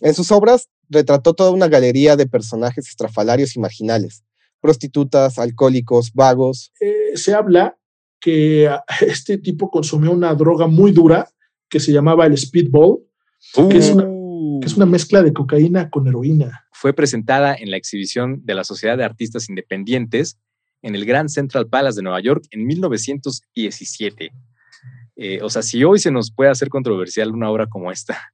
En sus obras retrató toda una galería de personajes estrafalarios y marginales, prostitutas, alcohólicos, vagos. Eh, se habla que este tipo consumió una droga muy dura que se llamaba el speedball, que, es una, que es una mezcla de cocaína con heroína. Fue presentada en la exhibición de la Sociedad de Artistas Independientes en el Grand Central Palace de Nueva York en 1917. Eh, o sea, si hoy se nos puede hacer controversial una obra como esta,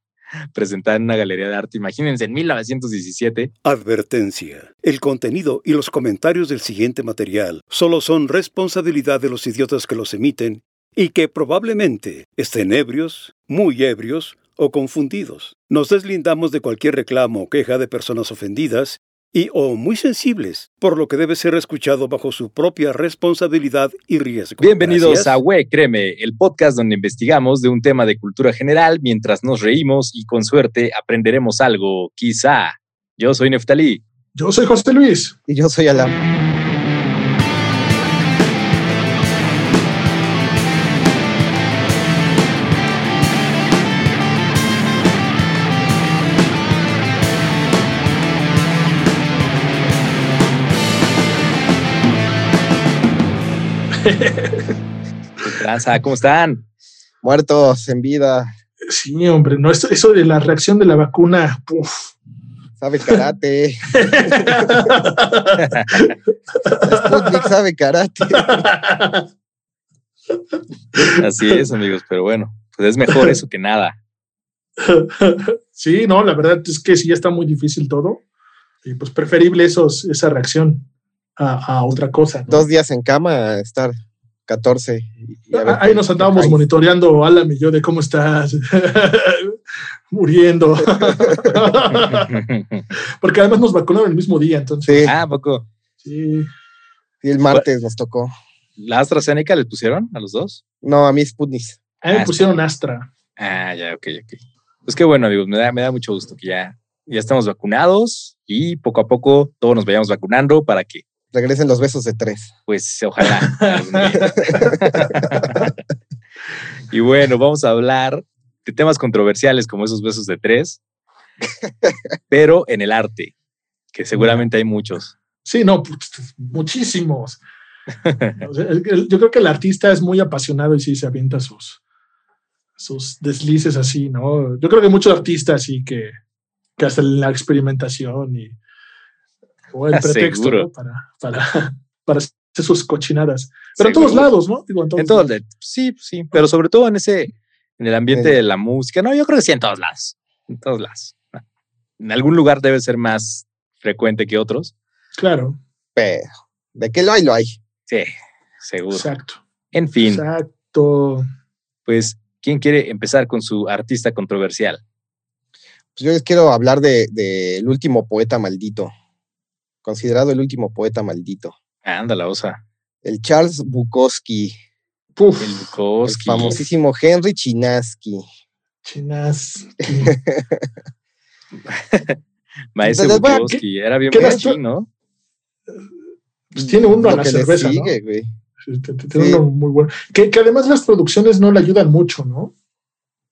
presentada en una galería de arte, imagínense en 1917. Advertencia. El contenido y los comentarios del siguiente material solo son responsabilidad de los idiotas que los emiten y que probablemente estén ebrios, muy ebrios o confundidos. Nos deslindamos de cualquier reclamo o queja de personas ofendidas y o muy sensibles, por lo que debe ser escuchado bajo su propia responsabilidad y riesgo. Bienvenidos a We Créeme, el podcast donde investigamos de un tema de cultura general mientras nos reímos y con suerte aprenderemos algo, quizá. Yo soy Neftalí. Yo soy José Luis. Y yo soy Alan. ¿Cómo están? Muertos, en vida. Sí, hombre, no, eso, eso de la reacción de la vacuna, uf. Sabe karate. Sputnik sabe karate. Así es, amigos, pero bueno, pues es mejor eso que nada. Sí, no, la verdad es que sí está muy difícil todo. Y pues preferible esos, esa reacción a, otra cosa. Dos días en cama, estar 14. Ahí nos andábamos monitoreando, Alan y yo, de cómo estás muriendo. Porque además nos vacunaron el mismo día, entonces. Sí. Ah, poco. Sí. Y el martes nos tocó. ¿La AstraZeneca le pusieron a los dos? No, a mí Sputnik. A mí me pusieron Astra. Ah, ya, ok, ok. Pues qué bueno, amigos, me da, me da mucho gusto que ya, ya estamos vacunados y poco a poco todos nos vayamos vacunando para que regresen los besos de tres. Pues ojalá. y bueno, vamos a hablar de temas controversiales como esos besos de tres, pero en el arte, que seguramente hay muchos. Sí, no, muchísimos. Yo creo que el artista es muy apasionado y sí se avienta sus, sus deslices así, ¿no? Yo creo que muchos artistas que, que hasta la experimentación y o el pretexto para, para, para hacer sus cochinadas. Pero en todos lados, ¿no? en todos, sí, sí, pero sobre todo en ese, en el ambiente de la música. No, yo creo que sí en todos lados. En todos lados. En algún lugar debe ser más frecuente que otros. Claro. Pero de qué lo hay, lo hay. Sí, seguro. Exacto. En fin. Exacto. Pues, ¿quién quiere empezar con su artista controversial? Pues yo les quiero hablar del de, último poeta maldito considerado el último poeta maldito. Anda, la osa. El Charles Bukowski. Puf, el Bukowski. El famosísimo Henry Chinaski. Chinaski. Maestro Bukowski, era bien machín, ¿no? Pues tiene uno a la cerveza, sigue, ¿no? Güey. Tiene uno muy bueno. Que, que, además las producciones no le ayudan mucho, ¿no?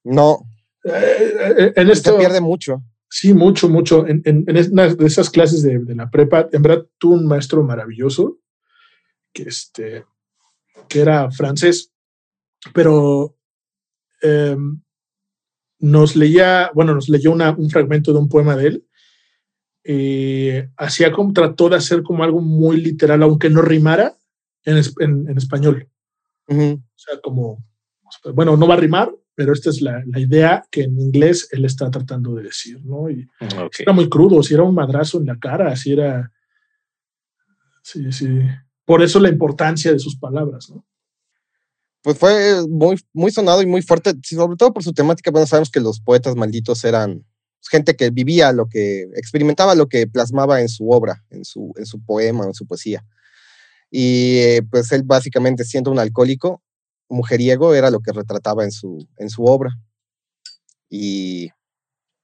No. Eh, eh, en esto, Se pierde mucho. Sí, mucho, mucho. En, en, una de esas clases de, de, la prepa, en verdad, tuve un maestro maravilloso que, este, que era francés, pero em, nos leía, bueno, nos leyó una, un fragmento de un poema de él. Eh, hacía como, trató de hacer como algo muy literal, aunque no rimara en, en, español. O sea, como, bueno, no va a rimar, pero esta es la, la, idea que en inglés él está tratando de decir, ¿no? Y era muy crudo, si era un madrazo en la cara, si era... Sí, sí. Por eso la importancia de sus palabras, ¿no? Pues fue muy, muy sonado y muy fuerte, sobre todo por su temática. Bueno, sabemos que los poetas malditos eran gente que vivía lo que, experimentaba lo que plasmaba en su obra, en su, en su poema, en su poesía. Y eh, pues él básicamente siendo un alcohólico, mujeriego era lo que retrataba en su, en su obra. Y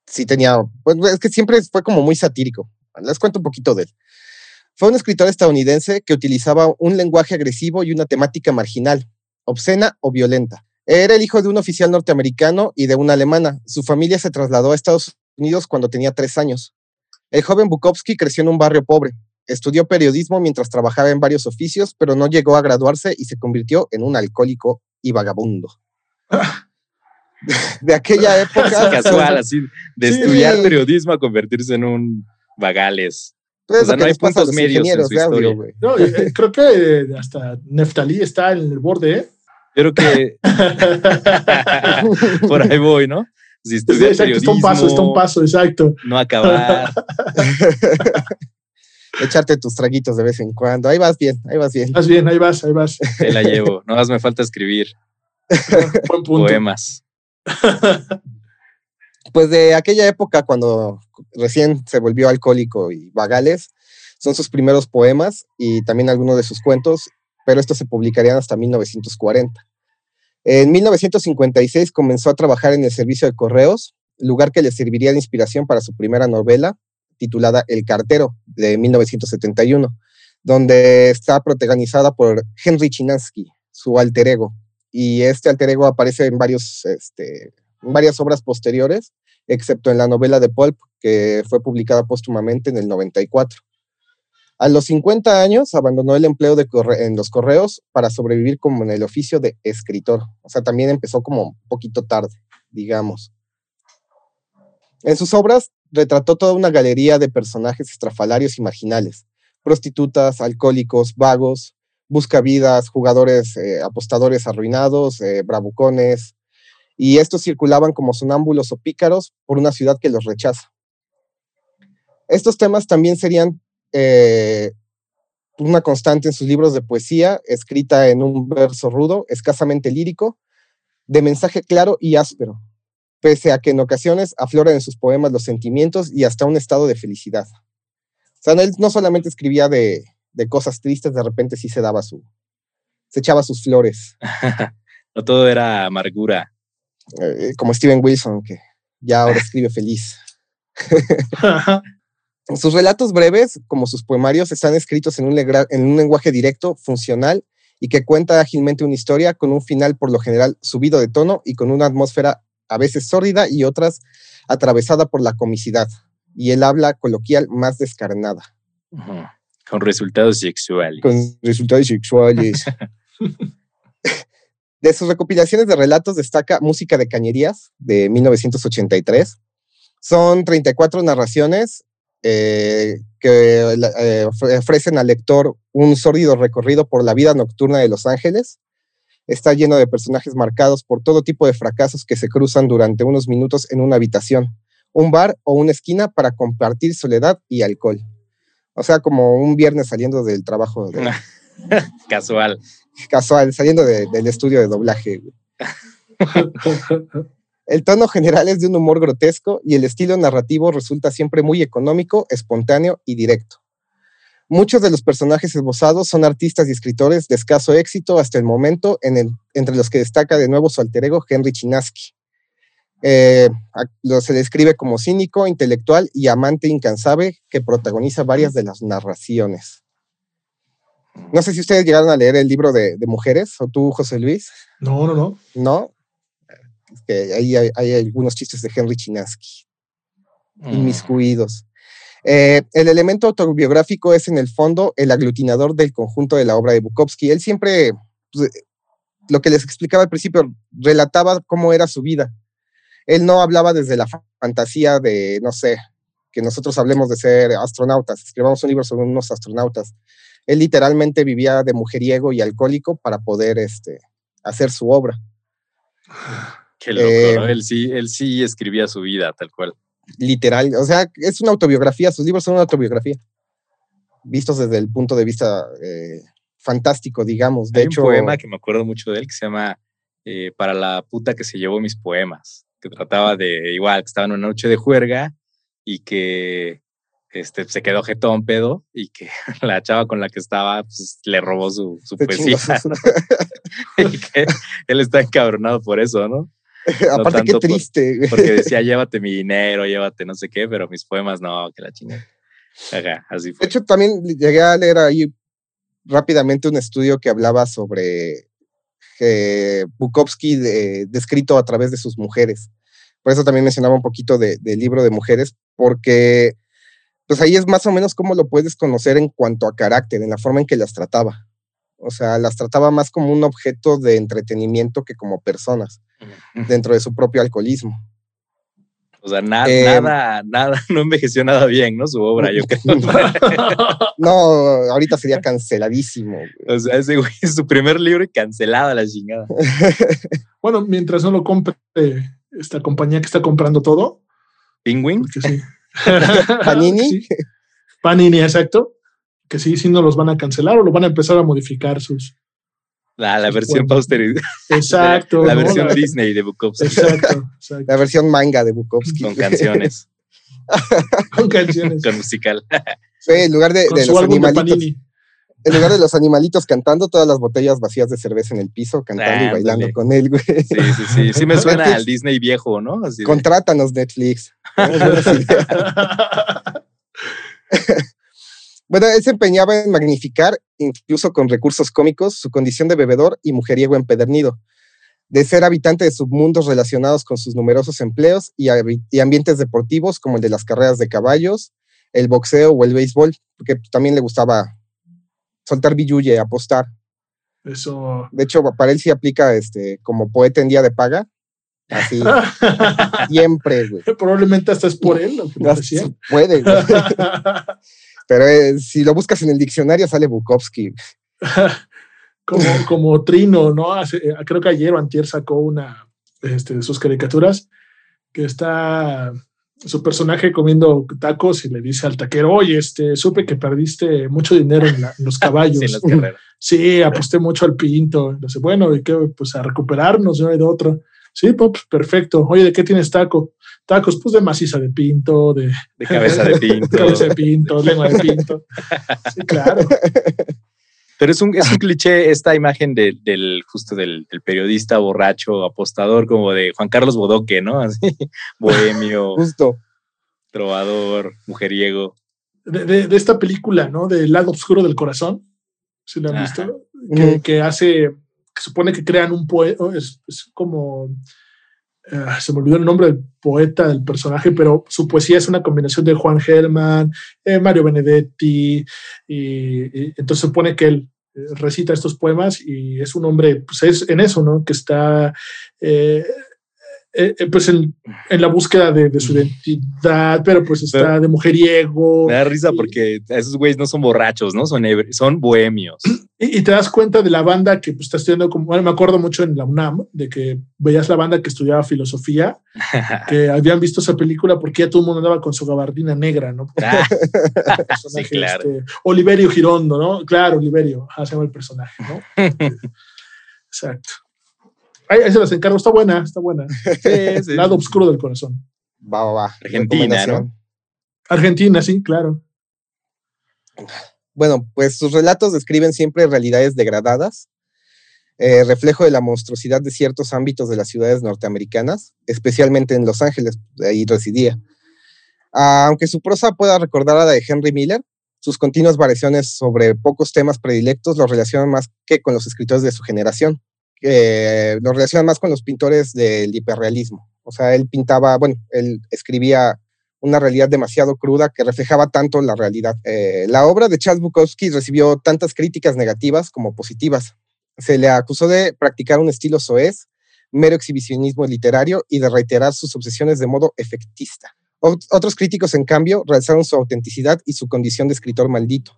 sí tenía, pues es que siempre fue como muy satírico. Les cuento un poquito de él. Fue un escritor estadounidense que utilizaba un lenguaje agresivo y una temática marginal, obscena o violenta. Era el hijo de un oficial norteamericano y de una alemana. Su familia se trasladó a Estados Unidos cuando tenía tres años. El joven Bukowski creció en un barrio pobre. Estudió periodismo mientras trabajaba en varios oficios, pero no llegó a graduarse y se convirtió en un alcohólico y vagabundo. De aquella época. Casual, así, de Sí. estudiar periodismo a convertirse en un vagales. Pues O sea, lo no hay puntos los medios en su audio, historia. güey. No, eh, creo que hasta Neftalí está en el borde, ¿eh? Yo creo que por ahí voy, ¿no? Si Sí, exacto, está un paso, está un periodismo, paso, exacto. no acabar. Echarte tus traguitos de vez en cuando. Ahí vas bien, ahí vas bien. Vas bien, ahí vas, ahí vas. Te la llevo. No más me falta escribir Buen punto. poemas. Pues de aquella época, cuando recién se volvió alcohólico y vagales, son sus primeros poemas y también algunos de sus cuentos, pero estos se publicarían hasta 1940. En 1956 comenzó a trabajar en el servicio de correos, lugar que le serviría de inspiración para su primera novela, titulada El cartero, de 1971, donde está protagonizada por Henry Chinaski, su alter ego. Y este alter ego aparece en, varios, este, varias obras posteriores, excepto en la novela de Pulp, que fue publicada póstumamente en el 94. A los 50 años abandonó el empleo de corre- en los correos para sobrevivir como en el oficio de escritor. O sea, también empezó como un poquito tarde, digamos. En sus obras retrató toda una galería de personajes estrafalarios y marginales, prostitutas, alcohólicos, vagos, buscavidas, jugadores, eh, apostadores arruinados, eh, bravucones, y estos circulaban como sonámbulos o pícaros por una ciudad que los rechaza. Estos temas también serían eh, una constante en sus libros de poesía, escrita en un verso rudo, escasamente lírico, de mensaje claro y áspero, pese a que en ocasiones afloran en sus poemas los sentimientos y hasta un estado de felicidad. O sea, él no solamente escribía de, de cosas tristes, de repente sí se daba su, se echaba sus flores, No todo era amargura. eh, como Steven Wilson, que ya ahora escribe feliz. Sus relatos breves, como sus poemarios, están escritos en un, legra- en un lenguaje directo, funcional y que cuenta ágilmente una historia con un final por lo general subido de tono y con una atmósfera a veces sórdida y otras atravesada por la comicidad. Y el habla coloquial más descarnada. Con resultados sexuales. con resultados sexuales. De sus recopilaciones de relatos destaca Música de Cañerías de 1983. Son 34 narraciones eh, que eh, ofre- ofrecen al lector un sórdido recorrido por la vida nocturna de Los Ángeles. Está lleno de personajes marcados por todo tipo de fracasos que se cruzan durante unos minutos en una habitación, un bar o una esquina para compartir soledad y alcohol. O sea, como un viernes saliendo del trabajo de, Casual. casual, saliendo de- del estudio de doblaje. El tono general es de un humor grotesco y el estilo narrativo resulta siempre muy económico, espontáneo y directo. Muchos de los personajes esbozados son artistas y escritores de escaso éxito hasta el momento, en el- entre los que destaca de nuevo su alter ego Henry Chinaski. Eh, a- lo- se describe como cínico, intelectual y amante incansable que protagoniza varias de las narraciones. No sé si ustedes llegaron a leer el libro de, de mujeres, o tú, José Luis, No, no, no. ¿no? Es que ahí hay, hay algunos chistes de Henry Chinaski, Mm. inmiscuidos. Eh, el elemento autobiográfico es en el fondo el aglutinador del conjunto de la obra de Bukowski. Él siempre, pues, eh, lo que les explicaba al principio, relataba cómo era su vida. Él no hablaba desde la fa- fantasía de, no sé, que nosotros hablemos de ser astronautas, escribamos un libro sobre unos astronautas. Él literalmente vivía de mujeriego y alcohólico para poder este, hacer su obra. Qué loco, Eh, ¿no? Él sí, él sí escribía su vida tal cual. Literal, o sea, es una autobiografía, sus libros son una autobiografía, vistos desde el punto de vista eh, fantástico, digamos. De Hay hecho, un poema que me acuerdo mucho de él que se llama eh, Para la puta que se llevó mis poemas, que trataba de igual, que estaba en una noche de juerga y que este, se quedó jetón pedo y que la chava con la que estaba pues, le robó su, su y que él está encabronado por eso, ¿no? Aparte, qué por- triste. Porque decía, llévate mi dinero, llévate no sé qué, pero mis poemas no, que la chingada. Ajá, así De fue. hecho, también llegué a leer ahí rápidamente un estudio que hablaba sobre Bukowski de- descrito a través de sus mujeres. Por eso también mencionaba un poquito del libro de mujeres, porque pues ahí es más o menos cómo lo puedes conocer en cuanto a carácter, en la forma en que las trataba. O sea, las trataba más como un objeto de entretenimiento que como personas, dentro de su propio alcoholismo. O sea, nada, em, nada, nada, no envejeció nada bien, ¿no? Su obra, yo creo. no, ahorita sería canceladísimo. O sea, ese güey es su primer libro y cancelada la chingada. bueno, mientras no lo compre esta compañía que está comprando todo. ¿Penguin? Sí. ¿Panini? Panini, exacto. Que sí, sí no los van a cancelar o lo van a empezar a modificar sus, la, la versión posterioridad. Exacto. la, versión Disney de Bukowski. Exacto, La versión manga de Bukowski. Con canciones. Con canciones. Con musical. Sí, en lugar de, de los animalitos. en lugar de los animalitos cantando, todas las botellas vacías de cerveza en el piso, cantando y bailando con él, güey. Sí, sí, sí. Sí me suena al Disney viejo, ¿no? Contrátanos, Netflix. Bueno, él se empeñaba en magnificar, incluso con recursos cómicos, su condición de bebedor y mujeriego empedernido, de ser habitante de submundos relacionados con sus numerosos empleos y, ambientes deportivos como el de las carreras de caballos, el boxeo o el béisbol, porque también le gustaba soltar billulle, apostar. Eso. De hecho, para él sí aplica este, como poeta en día de paga. Así. siempre, güey. Probablemente hasta es por él lo que Puede, güey. Pero eh, si lo buscas en el diccionario sale Bukowski. como, como Trino, ¿no? Eh, creo que ayer o antier sacó una este, de sus caricaturas que está su personaje comiendo tacos y le dice al taquero, oye, este, supe que perdiste mucho dinero en, los caballos. sí, aposté mucho al pinto. Entonces, bueno, ¿y qué? Pues a recuperarnos, no hay de otro. Sí, pues perfecto. Oye, ¿de qué tienes taco? Tacos, pues de maciza de pinto, de, de cabeza de pinto. de cabeza de pinto, lengua de pinto. Sí, claro. Pero es un, es un cliché esta imagen del justo del, periodista borracho, apostador, como de Juan Carlos Bodoque, ¿no? Así, bohemio. Justo. Trovador, mujeriego. De, de, esta película, ¿no? Del lado oscuro del corazón. ¿Sí la han visto? Que, que, hace, supone que crean un poema, es, es como eh, se me olvidó el nombre del poeta, del personaje, pero su poesía es una combinación de Juan Germán, eh, Mario Benedetti, y, entonces se supone que él eh, recita estos poemas y es un hombre, pues es en eso, ¿no? Que está eh, pues en, en, la búsqueda de, de, su identidad, pero pues está de mujeriego. Me da risa porque esos güeyes no son borrachos, ¿no? Son, son bohemios. Y, te das cuenta de la banda que pues, está estudiando, como, bueno, me acuerdo mucho en la UNAM, de que veías la banda que estudiaba filosofía, que habían visto esa película porque ya todo el mundo andaba con su gabardina negra, ¿no? Ah. sí, claro. Este, Oliverio Girondo, ¿no? Claro, Oliverio, se llama el personaje, ¿no? Exacto. Ahí, se las encargo, está buena, está buena. Sí, Lado oscuro del corazón. Va, va, va. Argentina, ¿no? Argentina, sí, claro. Bueno, pues sus relatos describen siempre realidades degradadas, eh, reflejo de la monstruosidad de ciertos ámbitos de las ciudades norteamericanas, especialmente en Los Ángeles, ahí residía. aunque su prosa pueda recordar a la de Henry Miller, sus continuas variaciones sobre pocos temas predilectos lo relacionan más que con los escritores de su generación eh, lo relaciona más con los pintores del hiperrealismo. O sea, él pintaba, bueno, él escribía una realidad demasiado cruda que reflejaba tanto la realidad. Eh, la obra de Charles Bukowski recibió tantas críticas negativas como positivas. Se le acusó de practicar un estilo soez, mero exhibicionismo literario y de reiterar sus obsesiones de modo efectista. otros críticos, en cambio, realzaron su autenticidad y su condición de escritor maldito.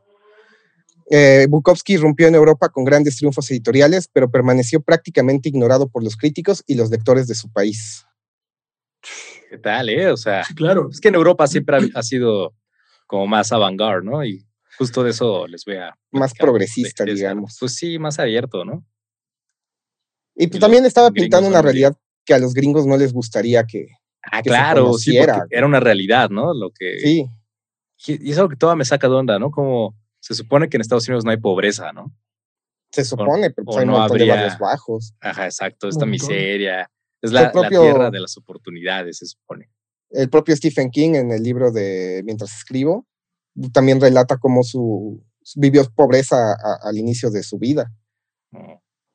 Eh, Bukowski rompió en Europa con grandes triunfos editoriales, pero permaneció prácticamente ignorado por los críticos y los lectores de su país. ¿Qué tal, eh? O sea, claro. Es que en Europa siempre ha, sido como más avant-garde, ¿no? Y justo de eso les voy a... Más progresista, digamos. Pues sí, más abierto, ¿no? Y, pues también estaba pintando una realidad que a los gringos no les gustaría que. Ah, claro, sí, era una realidad, ¿no? Lo que. Sí. Y es algo que toda me saca de onda, ¿no? Como se supone que en Estados Unidos no hay pobreza, ¿no? Se supone, pero pues hay no un montón de barrios bajos. Ajá, exacto, esta miseria. Es la, tierra de las oportunidades, se supone. El propio Stephen King en el libro de Mientras escribo también relata cómo su, vivió pobreza al inicio de su vida.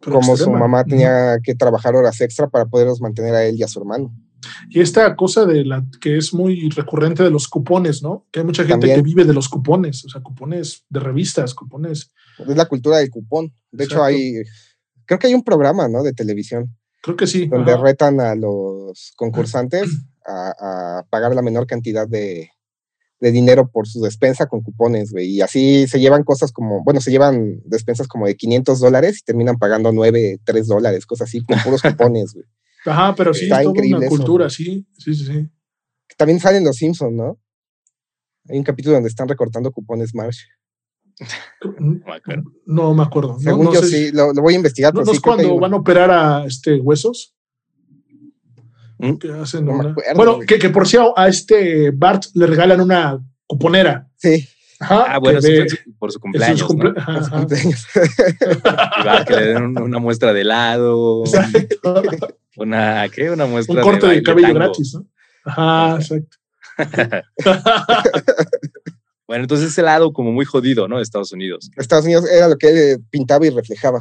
Como su mamá tenía que trabajar horas extra para poderlos mantener a él y a su hermano. Y esta cosa de la que es muy recurrente de los cupones, ¿no? Que hay mucha gente También. que vive de los cupones, o sea, cupones de revistas, cupones. Es la cultura del cupón. De hecho, hay, creo que hay un programa, ¿no? De televisión, Creo que sí. donde ajá. retan a los concursantes a, a pagar la menor cantidad de, de dinero por su despensa con cupones, güey. Y así se llevan cosas como, bueno, se llevan despensas como de 500 dólares y terminan pagando 9, 3 dólares, cosas así, con puros cupones, güey. Ajá, pero sí, Está es toda increíble una cultura, sí, sí, sí, sí. También salen los Simpsons, ¿no? Hay un capítulo donde están recortando cupones Marsh. Mm, No me acuerdo. No me acuerdo. No, Según no yo sé sí, lo, lo voy a investigar. ¿No, pero no sí es cuando van a operar a este huesos? ¿Mm? Que hacen No me una- acuerdo, Bueno, que, que por si a, a este Bart le regalan una cuponera. Sí, Ajá, Ah, bueno, ve- su- por su cumpleaños, su cumple- su cumpleaños. Y va, que le den un- una muestra de helado, Exacto. Una, ¿qué? Una muestra Un corte de, cabello tango. gratis, ¿no? Ajá, exacto. Bueno, entonces ese lado como muy jodido, ¿no? De Estados Unidos. Estados Unidos era lo que él pintaba y reflejaba.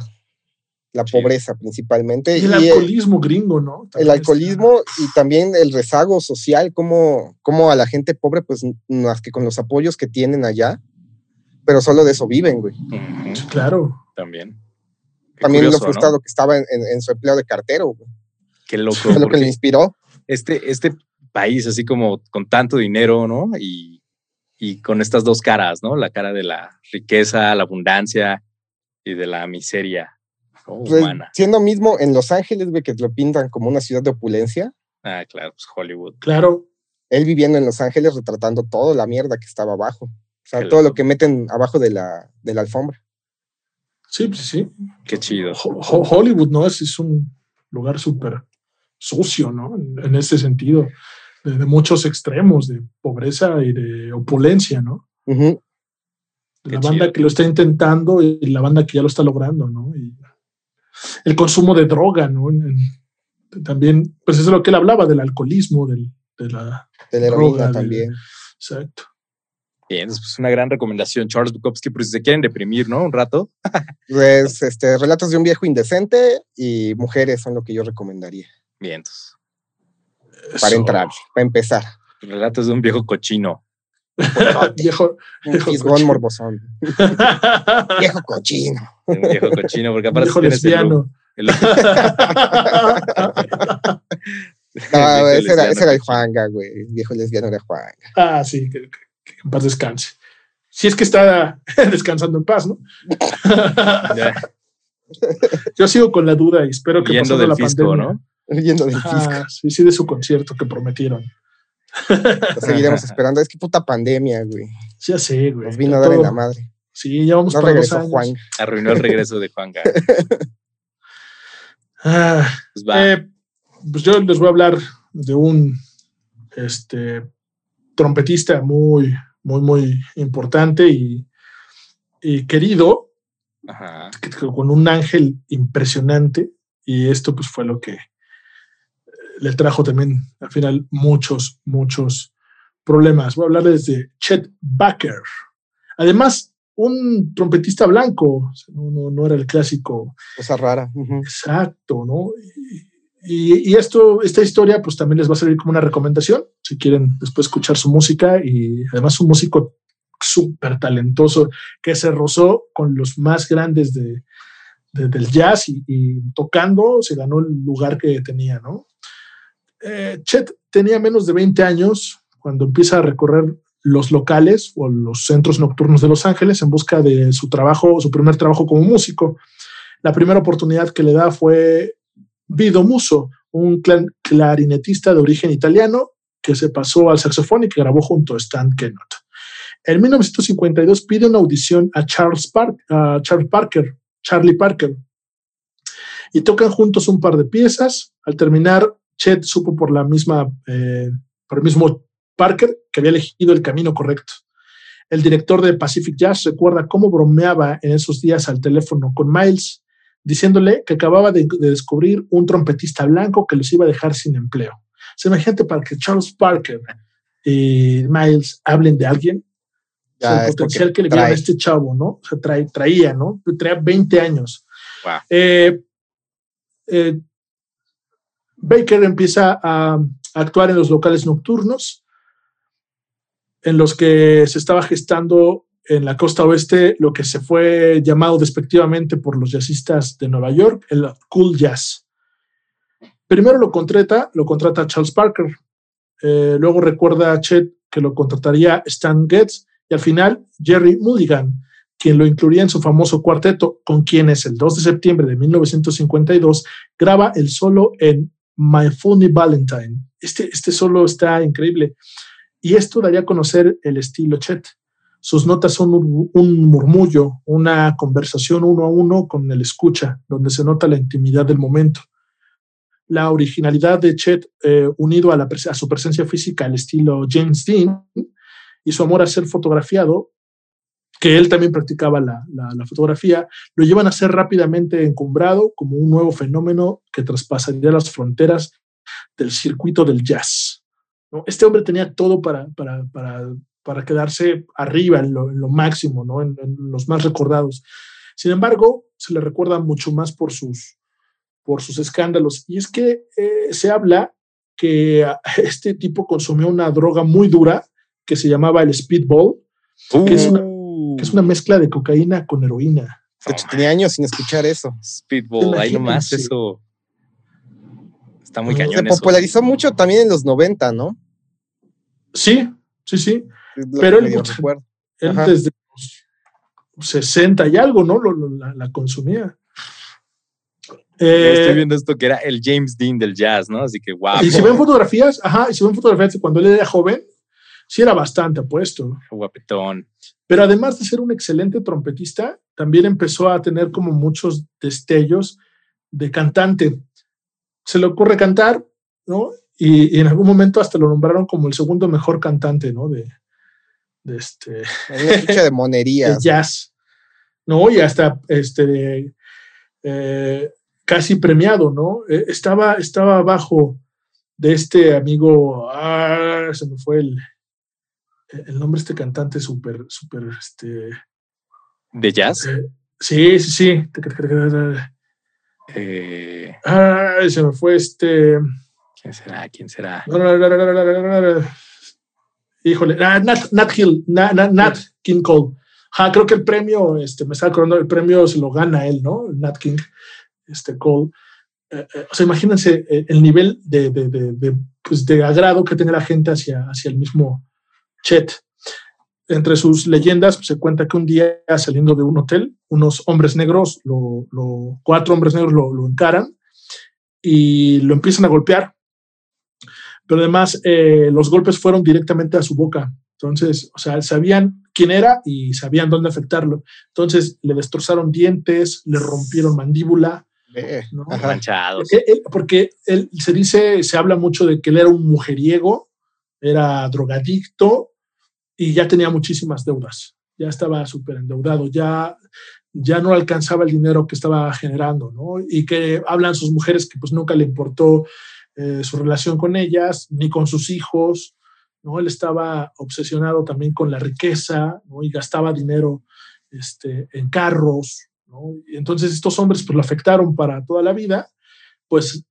La Sí. pobreza principalmente. y el y, eh, alcoholismo gringo, ¿no? el alcoholismo y también el rezago social, como, como a la gente pobre, pues más que con los apoyos que tienen allá, pero solo de eso viven, güey. Claro. También. Qué También curioso, lo ¿no? frustrado que estaba en, en- en su empleo de cartero, güey. Qué loco. Fue lo que le inspiró. este, este país así como con tanto dinero, ¿no? Y, y con estas dos caras, ¿no? La cara de la riqueza, la abundancia y de la miseria ¿no? Pues, humana. siendo mismo en Los Ángeles, güey, que lo pintan como una ciudad de opulencia, Ah, claro, pues Hollywood. Claro. él viviendo en Los Ángeles retratando toda la mierda que estaba abajo. O sea, Qué todo lo que meten abajo de la, de la alfombra. Sí, sí, sí. Qué chido. Ho- Ho- Hollywood, ¿no? Es, es un lugar súper sucio, ¿no? En, en ese sentido, de, de muchos extremos, de pobreza y de opulencia, ¿no? Qué la banda chido. que lo está intentando y la banda que ya lo está logrando, ¿no? Y el consumo de droga, ¿no? En- en- también, pues eso es lo que él hablaba, del alcoholismo, del, de la... De la heroína Droga, de- también. Exacto. Bien, entonces, pues una gran recomendación, Charles Bukowski, por si se quieren deprimir, ¿no? Un rato. Pues, este, relatos de un viejo indecente y mujeres son lo que yo recomendaría Para entrar, para empezar. relatos de un viejo cochino. Viejo. Un Viejo cochino. morbosón. Viejo cochino. de Un viejo cochino, porque aparte viejo el lesbiano. el look- No, viejo ese era, ese era el. Juanga, güey. El viejo lesbiano era Juanga. ah, sí, que, que- que en paz descanse. Si es que está descansando en paz, ¿no? Ya, Yo sigo con la duda y espero que Huyendo pasando del la fisco, pandemia. ¿no? Yendo del. Ah, sí, sí, de su concierto que prometieron. Lo seguiremos esperando. Es que puta pandemia, güey. Ya sé, güey. Nos vino a dar en la madre. Sí, ya vamos No para dos regresó años. Juan. Arruinó el regreso de Juanga. Ah, Pues va. eh, pues yo les voy a hablar de un este, trompetista muy, muy, muy importante y, y querido, Ajá. con un ángel impresionante. Y esto pues fue lo que le trajo también al final muchos, muchos problemas. Voy a hablarles de Chet Baker. Además, un trompetista blanco, no, no- no era el clásico Cosa rara. Exacto, ¿no? Y, y esto, esta historia, pues también les va a servir como una recomendación, si quieren después escuchar su música y además un músico súper talentoso que se rozó con los más grandes de, de- del jazz y, y tocando se ganó el lugar que tenía, ¿no? Eh, Chet tenía menos de 20 años cuando empieza a recorrer los locales o los centros nocturnos de Los Ángeles en busca de su trabajo, su primer trabajo como músico. La primera oportunidad que le da fue Vido Muso, un clarinetista de origen italiano que se pasó al saxofón y que grabó junto a Stan Kenott. En 1952 pide una audición a Charles, a Charles Parker, Charlie Parker, y tocan juntos un par de piezas. Al terminar, Chet supo por la misma, eh, por el mismo Parker que había elegido el camino correcto. El director de Pacific Jazz recuerda cómo bromeaba en esos días al teléfono con Miles, diciéndole que acababa de, de descubrir un trompetista blanco que los iba a dejar sin empleo. O sea, imagínate para que Charles Parker y Miles hablen de alguien, o sea, Ya, el potencial que le vieron a este chavo, ¿no? O sea, trae- traía, ¿no? Traía 20 años. Wow. Eh, eh, Baker empieza a, actuar en los locales nocturnos, en los que se estaba gestando en la costa oeste lo que se fue llamado despectivamente por los jazzistas de Nueva York el cool jazz. Primero lo contrata, lo contrata Charles Parker, eh, luego recuerda a Chet que lo contrataría Stan Getz y al final Jerry Mulligan, quien lo incluiría en su famoso cuarteto, con quienes el 2 de septiembre de 1952 graba el solo en My Funny Valentine. Este, este solo está increíble. Y esto daría a conocer el estilo Chet. Sus notas son un, murmullo, una conversación uno a uno con el escucha, donde se nota la intimidad del momento. La originalidad de Chet, eh, unido a, a su presencia física al estilo James Dean, y su amor a ser fotografiado, que él también practicaba la, fotografía, lo llevan a ser rápidamente encumbrado como un nuevo fenómeno que traspasaría las fronteras del circuito del jazz. Este hombre tenía todo para, para, quedarse arriba en lo, máximo, ¿no? En, los más recordados. Sin embargo, se le recuerda mucho más por sus, por sus escándalos. Y es que eh, se habla que este tipo consumió una droga muy dura que se llamaba el Speedball, que, es una, que, es una, mezcla de cocaína con heroína. De hecho, tenía años sin escuchar eso. Speedball, ahí nomás eso. Está muy cañón. Se popularizó mucho también en los 90, ¿no? Sí, sí, sí. Pero él, él desde los 60 y algo, ¿no? la, consumía. Estoy eh, viendo esto que era el James Dean del jazz, ¿no? Así que guau. Y si ven fotografías, ajá, y si ven fotografías de cuando él era joven, sí era bastante apuesto. Guapetón. Pero además de ser un excelente trompetista, también empezó a tener como muchos destellos de cantante. Se le ocurre cantar, ¿no? Y, en algún momento hasta lo nombraron como el segundo mejor cantante, ¿no? De, de este. de monería. De jazz. ¿No? Y hasta este. Eh, casi premiado, ¿no? Eh, estaba, estaba abajo de este amigo. Ah, se me fue el el nombre de este cantante súper, súper, este... ¿De jazz? Eh, sí, sí, sí. Eh, se me fue este... ¿Quién será? ¿Quién será? Híjole, Nat, Nat Hill, Nat, Nat, King Cole. creo que el premio, este, me está acordando, el premio se lo gana él, ¿no? Nat King, este Cole. o sea, imagínense el nivel de, de, de, pues de agrado que tiene la gente hacia, hacia el mismo Chet. Entre sus leyendas se cuenta que un día saliendo de un hotel, unos hombres negros, lo, cuatro hombres negros lo, encaran y lo empiezan a golpear. Pero además eh, los golpes fueron directamente a su boca. Entonces, o sea, sabían quién era y sabían dónde afectarlo. Entonces le destrozaron dientes, le rompieron mandíbula. ¿no? porque él, se dice, se habla mucho de que él era un mujeriego, era drogadicto y ya tenía muchísimas deudas, ya estaba súper endeudado, ya, ya no alcanzaba el dinero que estaba generando, ¿no? Y que hablan sus mujeres que pues nunca le importó eh, su relación con ellas, ni con sus hijos, ¿no? Él estaba obsesionado también con la riqueza, ¿no? Y gastaba dinero este, en carros, ¿no? Y entonces estos hombres pues lo afectaron para toda la vida, pues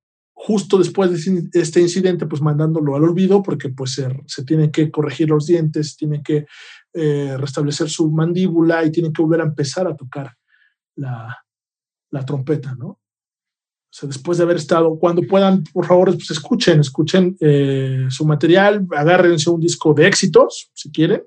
justo después de este incidente, pues mandándolo al olvido, porque pues se, tienen que corregir los dientes, tiene que eh, restablecer su mandíbula y tiene que volver a empezar a tocar la, trompeta, ¿no? O sea, después de haber estado, cuando puedan, por favor, pues escuchen, escuchen eh, su material, agárrense un disco de éxitos, si quieren,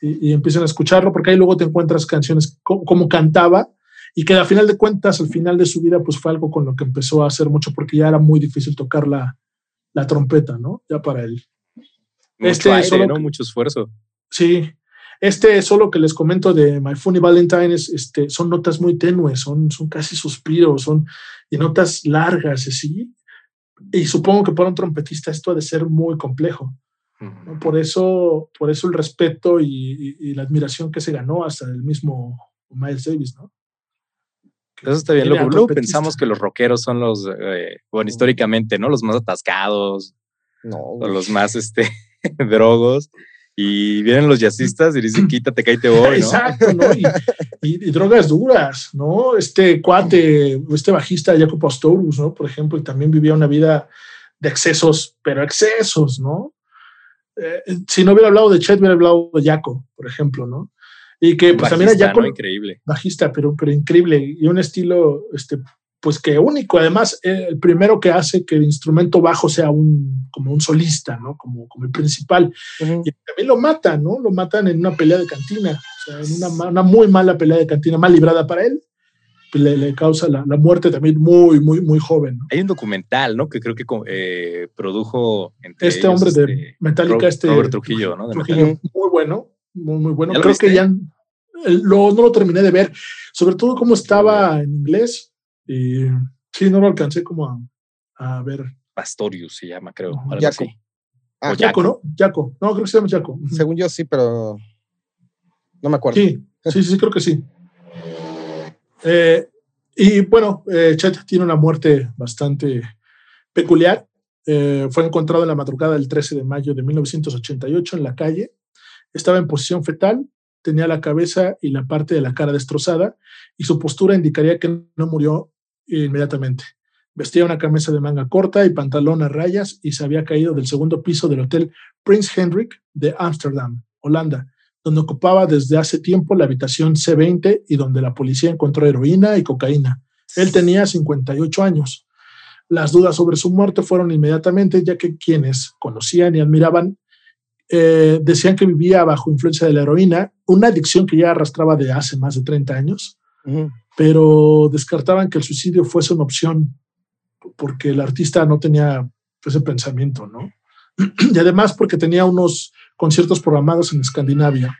y, empiecen a escucharlo, porque ahí luego te encuentras canciones como cantaba, y que a final de cuentas, al final de su vida, pues fue algo con lo que empezó a hacer mucho porque ya era muy difícil tocar la, la trompeta, ¿no? Ya para él. Mucho este solo ¿no? Mucho esfuerzo. Sí. Este solo que les comento de My Funny Valentine es, este, son notas muy tenues, son, son casi suspiros, son y notas largas, así. Y supongo que para un trompetista esto ha de ser muy complejo. Por, eso, por eso el respeto y, y, la admiración que se ganó hasta el mismo Miles Davis, ¿no? Eso está bien. Luego, pensamos que los rockeros son los, eh, bueno, históricamente, ¿no? Los más atascados. No. O los más, este, drogos. Y vienen los jazzistas y dicen, quítate, cállate voy, ¿no? Exacto, ¿no? Y, drogas duras, ¿no? Este cuate, este bajista, Jacob Pastorus, ¿no? Por ejemplo, también vivía una vida de excesos, pero excesos, ¿no? Eh, si no hubiera hablado de Chet, hubiera hablado de Jaco, por ejemplo, ¿no? Y que pues también a Jaco. Increíble. Bajista, pero, pero increíble. Y un estilo, este, pues que único. Además, eh, el primero que hace que el instrumento bajo sea un, como un solista, ¿no? Como, como el principal. Y también lo matan, ¿no? Lo matan en una pelea de cantina. O sea, en una, una muy mala pelea de cantina, mal librada para él le, causa la, muerte también muy, muy, muy joven. Hay un documental, ¿no? Que creo que eh, produjo este hombre de este, Metallica, este Robert Trujillo, ¿no? muy bueno, muy, muy bueno. Creo que ya no lo terminé de ver, sobre todo cómo estaba en inglés. Y sí, no lo alcancé como a, ver. Pastorius se llama, creo. Jaco. Ah, Jaco, ¿no? Jaco. No, creo que se llama Jaco. Según yo sí, pero no me acuerdo. Sí, sí, sí, creo que sí. Eh, y bueno, eh, Chet tiene una muerte bastante peculiar. Eh, fue encontrado en la madrugada del 13 de mayo de 1988 en la calle. Estaba en posición fetal, tenía la cabeza y la parte de la cara destrozada y su postura indicaría que no murió inmediatamente. Vestía una camisa de manga corta y pantalón a rayas y se había caído del segundo piso del hotel Prince Hendrik de Ámsterdam, Holanda, donde ocupaba desde hace tiempo la habitación C20 y donde la policía encontró heroína y cocaína. Él tenía 58 años. Las dudas sobre su muerte fueron inmediatamente, ya que quienes conocían y admiraban eh, decían que vivía bajo influencia de la heroína, una adicción que ya arrastraba de hace más de 30 años, pero descartaban que el suicidio fuese una opción porque el artista no tenía ese pensamiento, ¿no? y además porque tenía unos conciertos programados en Escandinavia.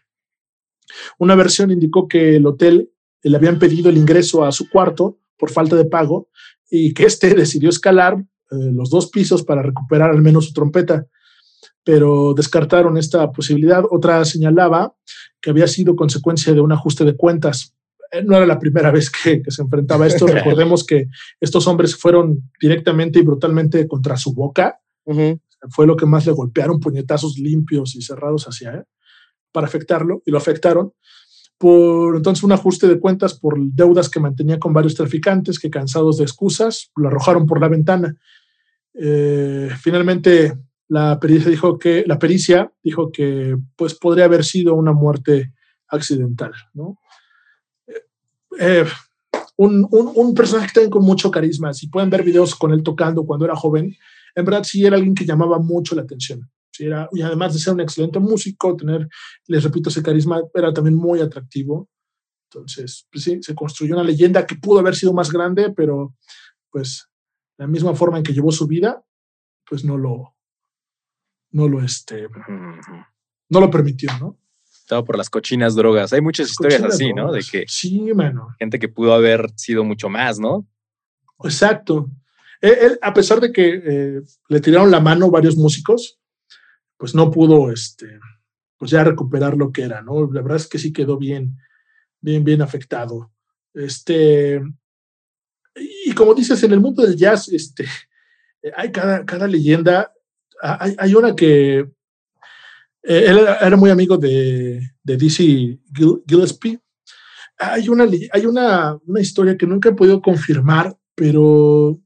Una versión indicó que el hotel le habían pedido el ingreso a su cuarto por falta de pago y que éste decidió escalar eh, los dos pisos para recuperar al menos su trompeta, pero descartaron esta posibilidad. Otra señalaba que había sido consecuencia de un ajuste de cuentas. Eh, no era la primera vez que, se enfrentaba a esto. Recordemos que estos hombres fueron directamente y brutalmente contra su boca fue lo que más le golpearon, puñetazos limpios y cerrados hacia él para afectarlo y lo afectaron. Por entonces un ajuste de cuentas por deudas que mantenía con varios traficantes que cansados de excusas lo arrojaron por la ventana. Eh, finalmente la pericia dijo que la pericia dijo que pues podría haber sido una muerte accidental, ¿no? Eh, eh, un, un, un, personaje que con mucho carisma. Si pueden ver videos con él tocando cuando era joven, en verdad sí era alguien que llamaba mucho la atención. Sí era, y además de ser un excelente músico, tener, les repito, ese carisma era también muy atractivo. Entonces, pues sí, se construyó una leyenda que pudo haber sido más grande, pero pues la misma forma en que llevó su vida, pues no lo, no lo, este, no lo permitió, ¿no? Todo por las cochinas drogas. Hay muchas historias así, ¿no? De que sí, mano. gente que pudo haber sido mucho más, ¿no? Exacto. Él, a pesar de que eh, le tiraron la mano varios músicos, pues no pudo, este, pues ya recuperar lo que era, ¿no? La verdad es que sí quedó bien, bien, bien afectado. Este, y como dices, en el mundo del jazz, este, hay cada, cada leyenda, hay, hay una que eh, él era, muy amigo de, de Dizzy Gillespie. Hay, una, hay una, una historia que nunca he podido confirmar, pero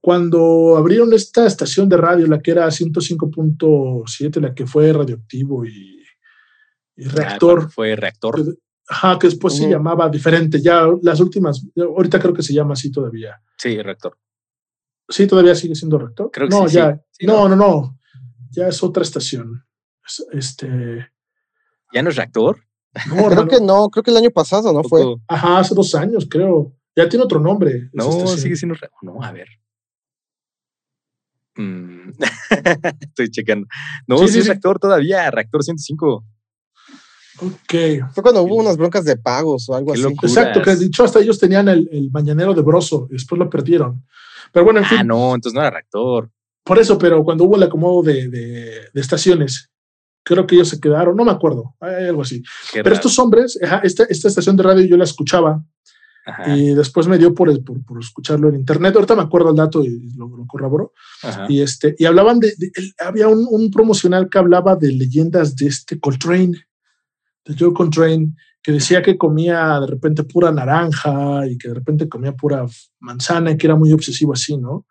cuando abrieron esta estación de radio, la que era 105.7, la que fue radioactivo y, ah, reactor. fue reactor. ajá, que después se llamaba diferente. Ya las últimas, ahorita creo que se llama así todavía. Sí, reactor. Sí, todavía sigue siendo. Creo que no, sí, ya. no, no, no, Ya es otra estación. Este. ¿Ya no es reactor? No, creo que no, creo que el año pasado, ¿no? Fue. Ajá, hace dos años, creo. Ya tiene otro nombre. No, sigue siendo reactor. No, a ver. Mm, estoy checando. No, sí, es reactor todavía, reactor 105. Ok. Fue cuando hubo unas broncas de pagos o algo así. Exacto, que dicho hasta ellos tenían el, mañanero de Broso y después lo perdieron. Pero bueno, en ah, no, entonces no era reactor. Por eso, pero cuando hubo el acomodo de, estaciones, creo que ellos se quedaron, no me acuerdo, hay algo así. pero estos hombres, esta, esta estación de radio yo la escuchaba y después me dio por, por, escucharlo en internet. Ahorita me acuerdo el dato y lo, lo corroboró. Y, este, y hablaban de, había un, un, promocional que hablaba de leyendas de este Coltrane, de Joe Coltrane, que decía que comía de repente pura naranja y que de repente comía pura manzana y que era muy obsesivo así, ¿no?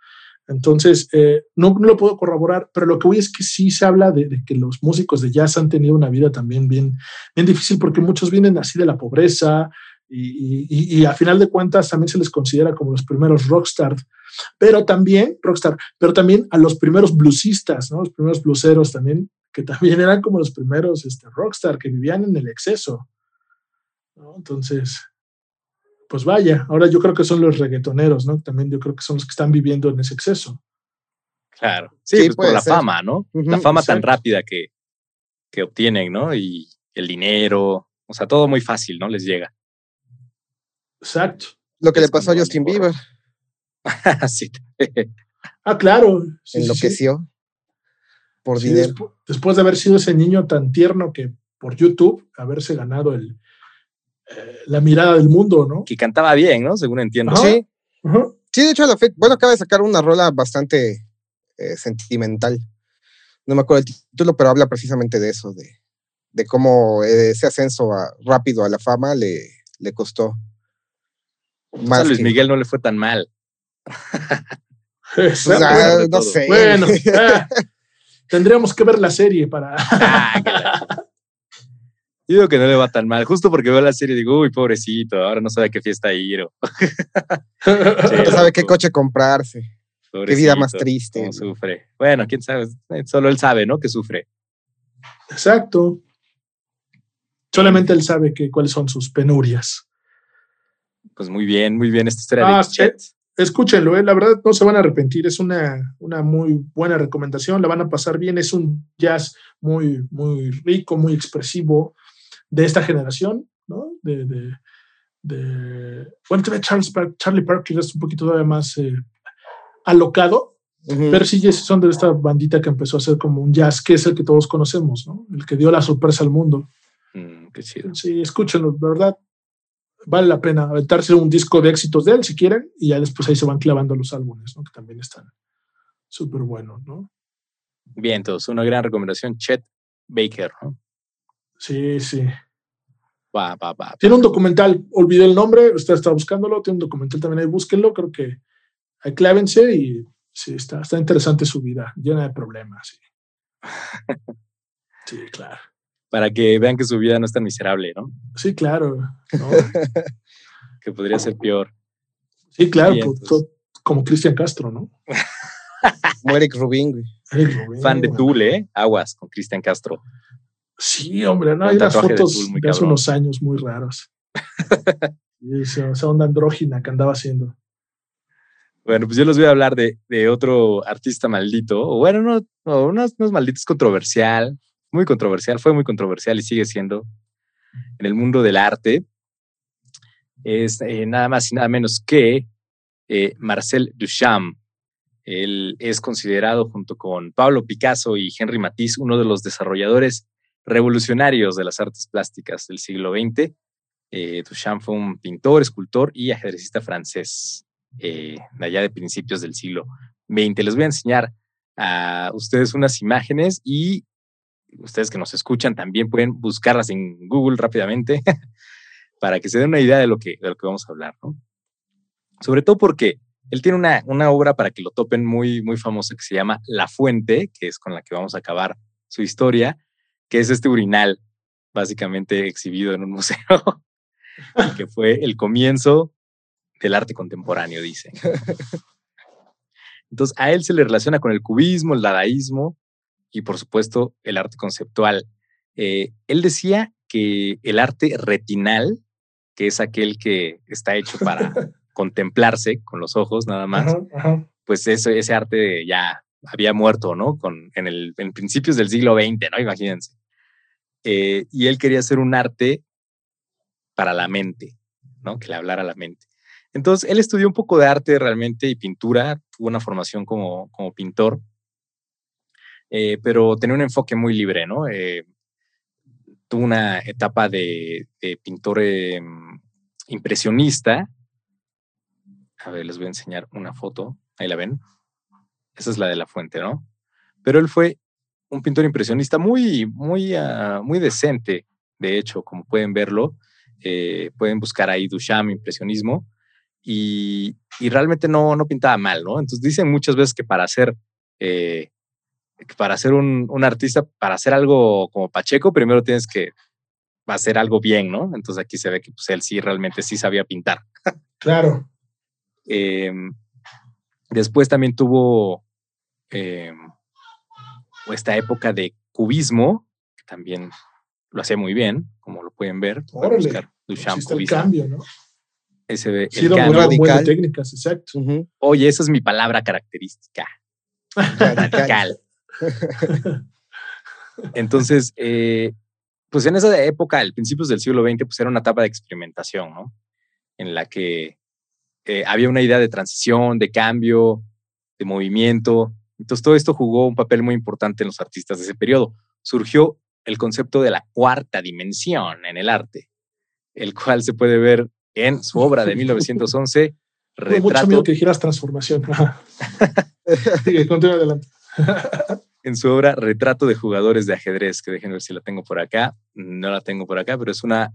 Entonces, eh, no, no, lo puedo corroborar, pero lo que voy es que sí se habla de, que los músicos de jazz han tenido una vida también bien, bien difícil porque muchos vienen así de la pobreza y, y, a final de cuentas también se les considera como los primeros rockstars, pero también, rockstar, pero también a los primeros bluesistas, ¿no? los primeros blueseros también, que también eran como los primeros este, rockstar, que vivían en el exceso. ¿no? Entonces, pues vaya, ahora yo creo que son los reggaetoneros, ¿no? También yo creo que son los que están viviendo en ese exceso. Claro, sí, sí pues por la ser. fama, ¿no? Uh -huh, la fama exacto. tan rápida que, que obtienen, ¿no? Y el dinero, o sea, todo muy fácil, ¿no? Les llega. Exacto. Lo que es le pasó a Justin Bieber. sí. ah, claro. Sí, Enloqueció. Sí. Por sí, dinero. Después, de haber sido ese niño tan tierno que por YouTube, haberse ganado el, eh, la mirada del mundo, ¿no? Que cantaba bien, ¿no? Según entiendo. Ajá. Sí. Ajá. Sí, de hecho, la fe, bueno, acaba de sacar una rola bastante eh, sentimental. No me acuerdo el título, pero habla precisamente de eso, de, de cómo eh, ese ascenso a, rápido a la fama le, le costó. Más a Luis que... Miguel no le fue tan mal. Pues, ah, no sé. Bueno, tendríamos que ver la serie para. ah, yo digo que no le va tan mal, justo porque veo la serie y digo, uy, pobrecito, ahora no sabe a qué fiesta ir. O... no sabe qué coche comprarse. Pobrecito, qué vida más triste. Sufre. Bueno, quién sabe, solo él sabe, ¿no? Que sufre. Exacto. Solamente él sabe que, cuáles son sus penurias. Pues muy bien, muy bien esta historia ah, de Chet. Escúchenlo, ¿eh? la verdad no se van a arrepentir, es una, una muy buena recomendación, la van a pasar bien, es un jazz muy, muy rico, muy expresivo, de esta generación, ¿no? De, de, de bueno, Charles, Charlie Parker es un poquito todavía más eh, alocado, uh -huh. pero sí son de esta bandita que empezó a hacer como un jazz, que es el que todos conocemos, ¿no? El que dio la sorpresa al mundo. Mm, qué chido. Sí, escúchenlo, la verdad, vale la pena aventarse un disco de éxitos de él si quieren, y ya después ahí se van clavando los álbumes, ¿no? Que también están súper buenos, ¿no? Bien, entonces, una gran recomendación, Chet Baker, ¿no? Sí, sí. Va, va, va. Tiene un documental, olvidé el nombre, usted está buscándolo, tiene un documental también ahí, búsquenlo, creo que ahí clávense y sí, está, está interesante su vida, llena de problemas. Sí, sí claro. Para que vean que su vida no es tan miserable, ¿no? Sí, claro. ¿no? que podría ser peor. Sí, claro, Bien, pues, todo, como Cristian Castro, ¿no? como Eric Rubin, güey. Eric Rubin, Fan de Tule, ¿eh? Aguas con Cristian Castro. Sí, hombre, no, hay unas fotos de, de hace unos años muy raros. esa, esa onda andrógina que andaba haciendo. Bueno, pues yo les voy a hablar de, de otro artista maldito, o bueno, no, no, no, no es maldito, es controversial, muy controversial, fue muy controversial y sigue siendo en el mundo del arte. Es eh, nada más y nada menos que eh, Marcel Duchamp. Él es considerado junto con Pablo Picasso y Henry Matisse uno de los desarrolladores revolucionarios de las artes plásticas del siglo XX. Eh, Duchamp fue un pintor, escultor y ajedrecista francés eh, de allá de principios del siglo XX. Les voy a enseñar a ustedes unas imágenes y ustedes que nos escuchan también pueden buscarlas en Google rápidamente para que se den una idea de lo que, de lo que vamos a hablar. ¿no? Sobre todo porque él tiene una, una obra para que lo topen muy, muy famosa que se llama La Fuente, que es con la que vamos a acabar su historia que es este urinal básicamente exhibido en un museo, que fue el comienzo del arte contemporáneo, dice. Entonces, a él se le relaciona con el cubismo, el dadaísmo y, por supuesto, el arte conceptual. Eh, él decía que el arte retinal, que es aquel que está hecho para contemplarse con los ojos nada más, ajá, ajá. pues eso, ese arte ya había muerto, ¿no? Con, en, el, en principios del siglo XX, ¿no? Imagínense. Eh, y él quería hacer un arte para la mente, ¿no? Que le hablara a la mente. Entonces, él estudió un poco de arte realmente y pintura, tuvo una formación como, como pintor, eh, pero tenía un enfoque muy libre, ¿no? Eh, tuvo una etapa de, pintor eh, impresionista. A ver, les voy a enseñar una foto. Ahí la ven. Esa es la de la fuente, ¿no? Pero él fue un pintor impresionista muy, muy, uh, muy decente, de hecho, como pueden verlo. Pueden buscar ahí Duchamp, impresionismo. y, realmente no, no pintaba mal, ¿no? Entonces dicen muchas veces que para hacer, para ser un, un, artista, para hacer algo como Pacheco, primero tienes que hacer algo bien, ¿no? Entonces aquí se ve que pues, él sí realmente sí sabía pintar. Claro. eh, después también tuvo eh, esta época de cubismo, que también lo hacía muy bien, como lo pueden ver. Órale, buscar Duchamp el cambio, ¿no? Ese de- Sí, el muy cambio. radical. técnicas, exacto. Oye, esa es mi palabra característica. Radical. Radical. Entonces, eh, pues en esa época, al principios del siglo XX, pues era una etapa de experimentación, ¿no? En la que eh, había una idea de transición, de cambio, de movimiento. Entonces, todo esto jugó un papel muy importante en los artistas de ese periodo. Surgió el concepto de la cuarta dimensión en el arte, el cual se puede ver en su obra de 1911, Tuve mucho Retrato miedo que dijeras transformación. Continúa adelante. En su obra Retrato de jugadores de ajedrez, que déjenme ver si la tengo por acá. No la tengo por acá, pero es una,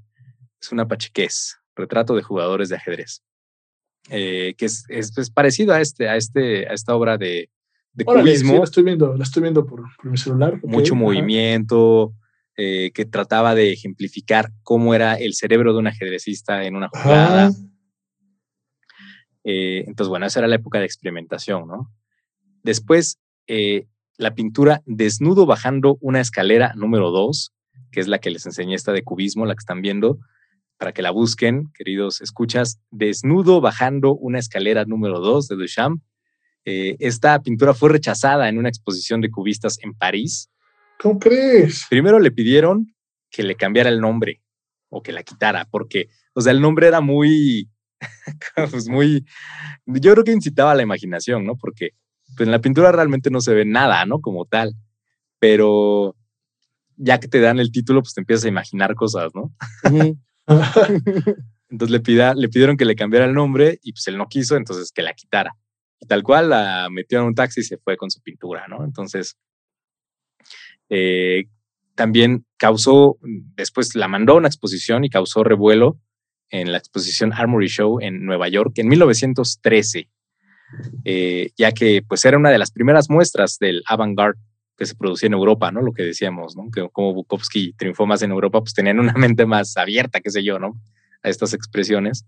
es una pachequés, Retrato de jugadores de ajedrez, eh, que es, es, es parecido a, este, a, este, a esta obra de, de Órale, sí, cubismo, la estoy viendo, la estoy viendo por, por mi celular. mucho movimiento, eh, que trataba de ejemplificar cómo era el cerebro de un ajedrecista en una jugada. Ajá. Eh, entonces, bueno, esa era la época de experimentación, ¿no? Después, eh, la pintura Desnudo bajando una escalera número 2, que es la que les enseñé esta de cubismo, la que están viendo, para que la busquen, queridos escuchas. Desnudo bajando una escalera número 2 de Duchamp. Eh, esta pintura fue rechazada en una exposición de cubistas en París. ¿Cómo crees? Primero le pidieron que le cambiara el nombre o que la quitara, porque, o sea, el nombre era muy, pues muy, yo creo que incitaba a la imaginación, ¿no? Porque pues, en la pintura realmente no se ve nada, ¿no? Como tal, pero ya que te dan el título, pues te empiezas a imaginar cosas, ¿no? Entonces le, pida, le pidieron que le cambiara el nombre y pues él no quiso, entonces que la quitara. Y tal cual la metió en un taxi y se fue con su pintura, ¿no? Entonces, eh, también causó, después la mandó a una exposición y causó revuelo en la exposición Armory Show en Nueva York en 1913, eh, ya que pues era una de las primeras muestras del avant-garde que se producía en Europa, ¿no? Lo que decíamos, ¿no? Como Bukowski triunfó más en Europa, pues tenían una mente más abierta, qué sé yo, ¿no? A estas expresiones.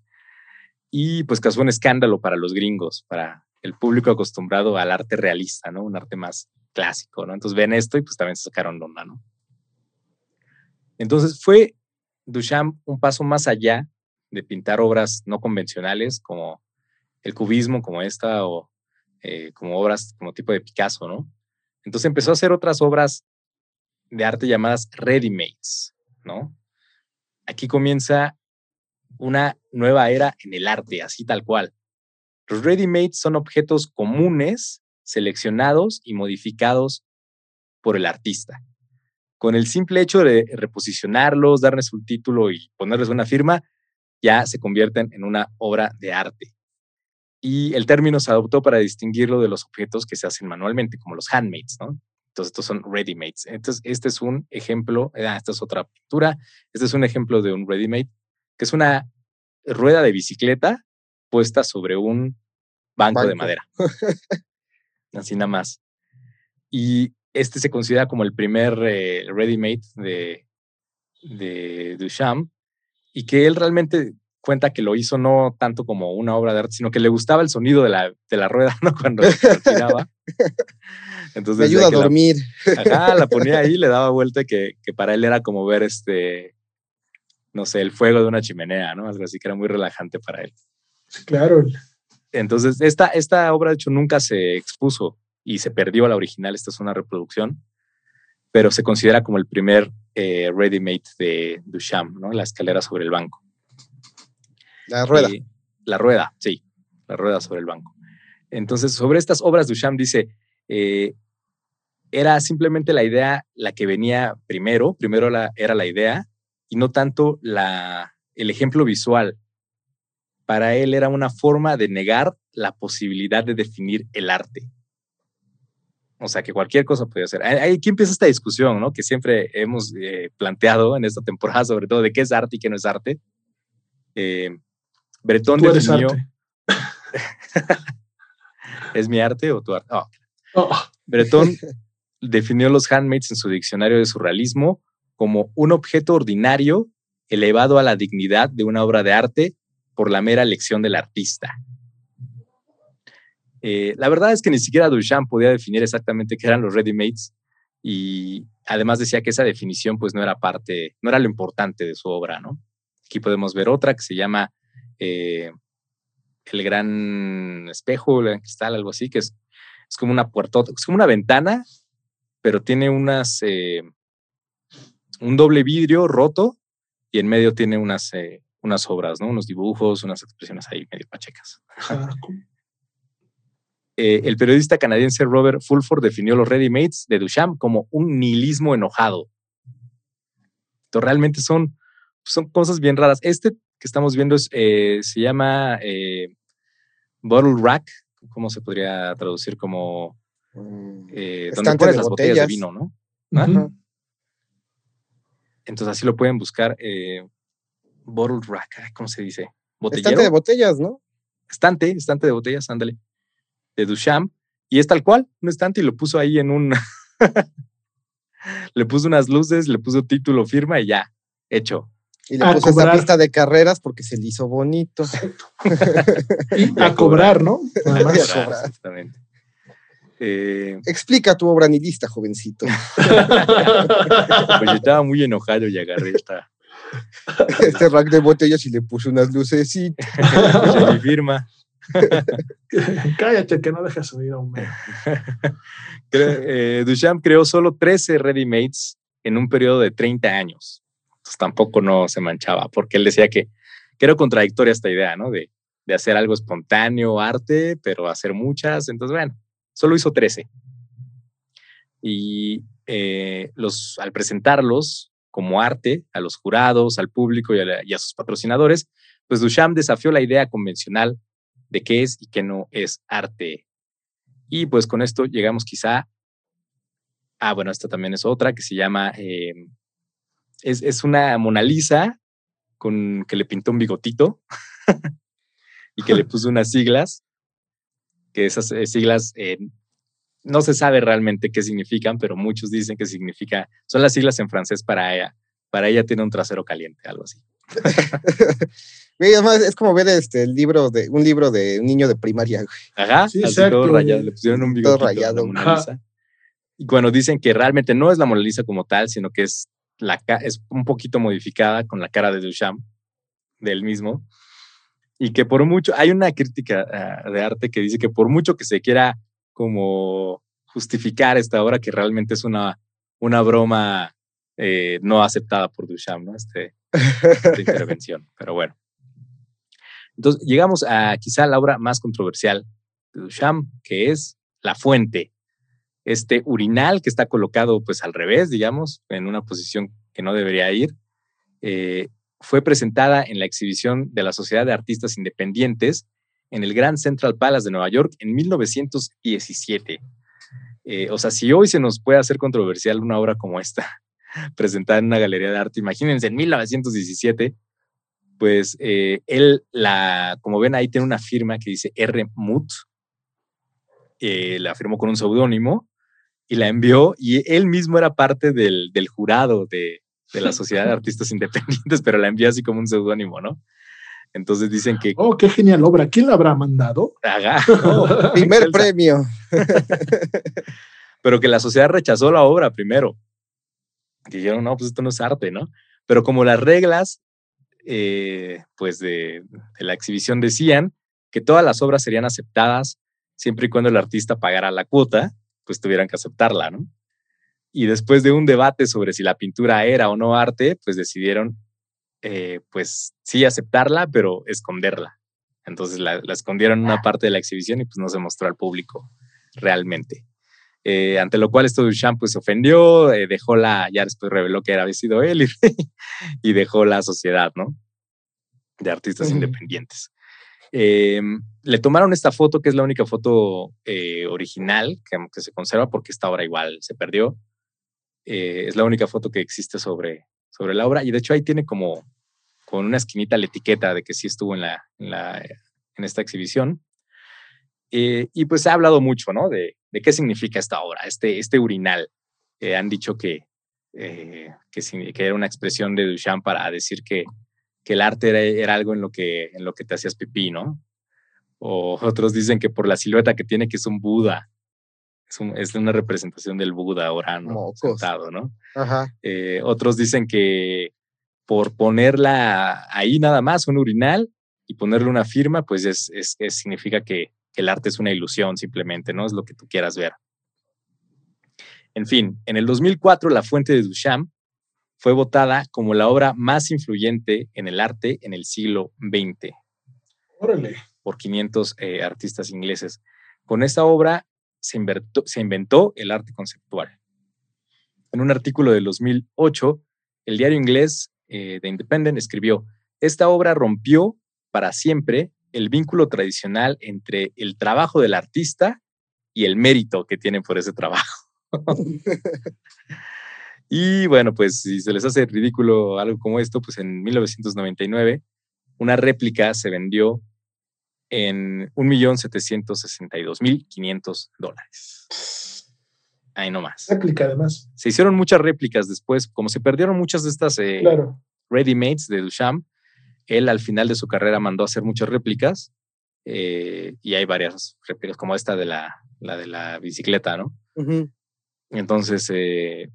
Y pues causó un escándalo para los gringos, para el público acostumbrado al arte realista, ¿no? Un arte más clásico, ¿no? Entonces ven esto y pues también se sacaron onda, ¿no? Entonces fue Duchamp un paso más allá de pintar obras no convencionales como el cubismo, como esta, o eh, como obras como tipo de Picasso, ¿no? Entonces empezó a hacer otras obras de arte llamadas ready-mades, ¿no? Aquí comienza una nueva era en el arte, así tal cual. Los ready-mades son objetos comunes, seleccionados y modificados por el artista. Con el simple hecho de reposicionarlos, darles un título y ponerles una firma, ya se convierten en una obra de arte. Y el término se adoptó para distinguirlo de los objetos que se hacen manualmente, como los handmaids, ¿no? Entonces, estos son ready-mades. Entonces, este es un ejemplo, ah, esta es otra pintura, este es un ejemplo de un ready-made, que es una rueda de bicicleta puesta sobre un banco, de madera. Así nada más. Y este se considera como el primer eh, ready-made de, de Duchamp y que él realmente cuenta que lo hizo no tanto como una obra de arte, sino que le gustaba el sonido de la, de la rueda, ¿no? Cuando la giraba. Entonces, Me ayuda a la- dormir. Ajá, la ponía ahí, le daba vuelta que, que para él era como ver este, no sé, el fuego de una chimenea, ¿no? Algo así que era muy relajante para él. Claro. Entonces, esta, esta obra, de hecho, nunca se expuso y se perdió la original. Esta es una reproducción, pero se considera como el primer eh, ready-made de Duchamp, ¿no? La escalera sobre el banco. La rueda. Eh, la rueda, sí, la rueda sobre el banco. Entonces, sobre estas obras, Duchamp dice, eh, era simplemente la idea la que venía primero, primero la, era la idea y no tanto la, el ejemplo visual. Para él era una forma de negar la posibilidad de definir el arte. O sea, que cualquier cosa podía ser. Aquí empieza esta discusión, ¿no? Que siempre hemos eh, planteado en esta temporada, sobre todo de qué es arte y qué no es arte. Eh, Tú eres definió, arte. ¿Es mi arte o tu arte? Oh. Oh, Breton definió los handmaids en su diccionario de surrealismo como un objeto ordinario elevado a la dignidad de una obra de arte por la mera elección del artista. Eh, la verdad es que ni siquiera Duchamp podía definir exactamente qué eran los ready-mades y además decía que esa definición pues no era parte, no era lo importante de su obra, ¿no? Aquí podemos ver otra que se llama eh, El Gran Espejo, el Gran Cristal, algo así, que es, es como una puerta, es como una ventana, pero tiene unas, eh, un doble vidrio roto y en medio tiene unas, eh, unas obras, ¿no? Unos dibujos, unas expresiones ahí medio pachecas. ah, Eh, el periodista canadiense Robert Fulford definió los ready-mades de Duchamp como un nihilismo enojado. Entonces, realmente son, son cosas bien raras. Este que estamos viendo es, eh, se llama eh, Bottle Rack. ¿Cómo se podría traducir como Mm, eh, donde pones las botellas de vino, ¿no? Entonces así lo pueden buscar. eh, bottle Rack, ¿cómo se dice? Botellero. Estante de botellas, ¿no? estante, estante de botellas, ándale, de Duchamp, y es tal cual, un estante, y lo puso ahí en un. le puso unas luces, le puso título, firma y ya, hecho. Y le A puso esa pista de carreras porque se le hizo bonito. Y a a cobrar, ¿no? Y a Además. cobrar. Exactamente. Eh, Explica tu obra nihilista, jovencito. pues yo estaba muy enojado y agarré esta Este rack de botellas y le puso unas lucecitas. puse mi firma. Cállate, que no dejas subir a un eh, Duchamp creó solo 13 ready-mades en un periodo de 30 años. Entonces tampoco no se manchaba, porque él decía que, que era contradictoria esta idea, ¿no? De, de hacer algo espontáneo, arte, pero hacer muchas. Entonces, bueno, solo hizo 13. Y eh, los, al presentarlos como arte a los jurados, al público y a, la- y a sus patrocinadores, pues Duchamp desafió la idea convencional de qué es y qué no es arte. Y pues con esto llegamos quizá Ah, bueno, esta también es otra que se llama. eh, es, es una Mona Lisa con que le pintó un bigotito y que le puso unas siglas. Que esas eh, siglas eh, no se sabe realmente qué significan, pero muchos dicen que significa. Son las siglas en francés para ella. Para ella tiene un trasero caliente, algo así. Además, es como ver este el libro de un libro de un niño de primaria. güey. Ajá, Sí, así todo rayado. Le pusieron un Todo bigotito a la rayado. Mona. Lisa. Y cuando dicen que realmente no es la Mona Lisa como tal, sino que es, la, es un poquito modificada con la cara de Duchamp, del mismo. Y que por mucho, hay una crítica ah, de arte que dice que por mucho que se quiera como justificar esta obra, que realmente es una, una broma eh, no aceptada por Duchamp, ¿no? Este, esta intervención. Pero bueno. Entonces, llegamos a quizá la obra más controversial de Duchamp, que es La Fuente. Este urinal que está colocado pues al revés, digamos, en una posición que no debería ir, eh, fue presentada en la exhibición de la Sociedad de Artistas Independientes en el Grand Central Palace de Nueva York en 1917. Eh, o sea, si hoy se nos puede hacer controversial una obra como esta, presentada en una galería de arte, imagínense en 1917, pues eh, él, la, como ven ahí, tiene una firma que dice R. Muth, eh, la firmó con un seudónimo y la envió y él mismo era parte del, del jurado de, de la Sociedad de Artistas Independientes, pero la envió así como un seudónimo, ¿no? Entonces dicen que... Oh, qué genial obra. ¿Quién la habrá mandado? Haga, no, Primer premio. pero que la sociedad rechazó la obra primero. Dijeron, no, pues esto no es arte, ¿no? Pero como las reglas, eh, pues de, de la exhibición decían que todas las obras serían aceptadas siempre y cuando el artista pagara la cuota, pues tuvieran que aceptarla, ¿no? Y después de un debate sobre si la pintura era o no arte, pues decidieron, eh, pues sí aceptarla, pero esconderla. Entonces la, la escondieron en una parte de la exhibición y pues no se mostró al público realmente. Eh, ante lo cual esto Duchamp pues se ofendió, eh, dejó la, ya después reveló que había sido él y, y dejó la sociedad, ¿no? De artistas independientes. Eh, le tomaron esta foto, que es la única foto eh, original que, que se conserva, porque esta obra igual se perdió. Eh, es la única foto que existe sobre, sobre la obra, y de hecho ahí tiene como con una esquinita la etiqueta de que sí estuvo en, la, en, la, en esta exhibición. Eh, y pues se ha hablado mucho, ¿no? De, de qué significa esta obra, este, este urinal. Eh, han dicho que, eh, que, que era una expresión de Duchamp para decir que, que el arte era, era algo en lo, que, en lo que te hacías pipí, ¿no? O otros dicen que por la silueta que tiene, que es un Buda. Es, un- es una representación del Buda orando, sentado, ¿no? Ajá. Eh, otros dicen que por ponerla ahí nada más, un urinal, y ponerle una firma, pues es, es- es- significa que, que el arte es una ilusión simplemente, ¿no? Es lo que tú quieras ver. En fin, en el 2004 La Fuente de Duchamp fue votada como la obra más influyente en el arte en el siglo XX Órale. por 500 eh, artistas ingleses. Con esta obra se, invertó- se inventó el arte conceptual. En un artículo de 2008, el diario inglés eh, The Independent escribió, esta obra rompió para siempre el vínculo tradicional entre el trabajo del artista y el mérito que tiene por ese trabajo. y bueno, pues si se les hace ridículo algo como esto, pues en 1999 una réplica se vendió en 1.762.500 dólares. Ahí nomás. Réplica, además. Se hicieron muchas réplicas después, como se perdieron muchas de estas eh, Claro. ready-mades de Duchamp, él al final de su carrera mandó a hacer muchas réplicas eh, y hay varias réplicas como esta de la, la de la bicicleta, ¿no? Entonces, eh,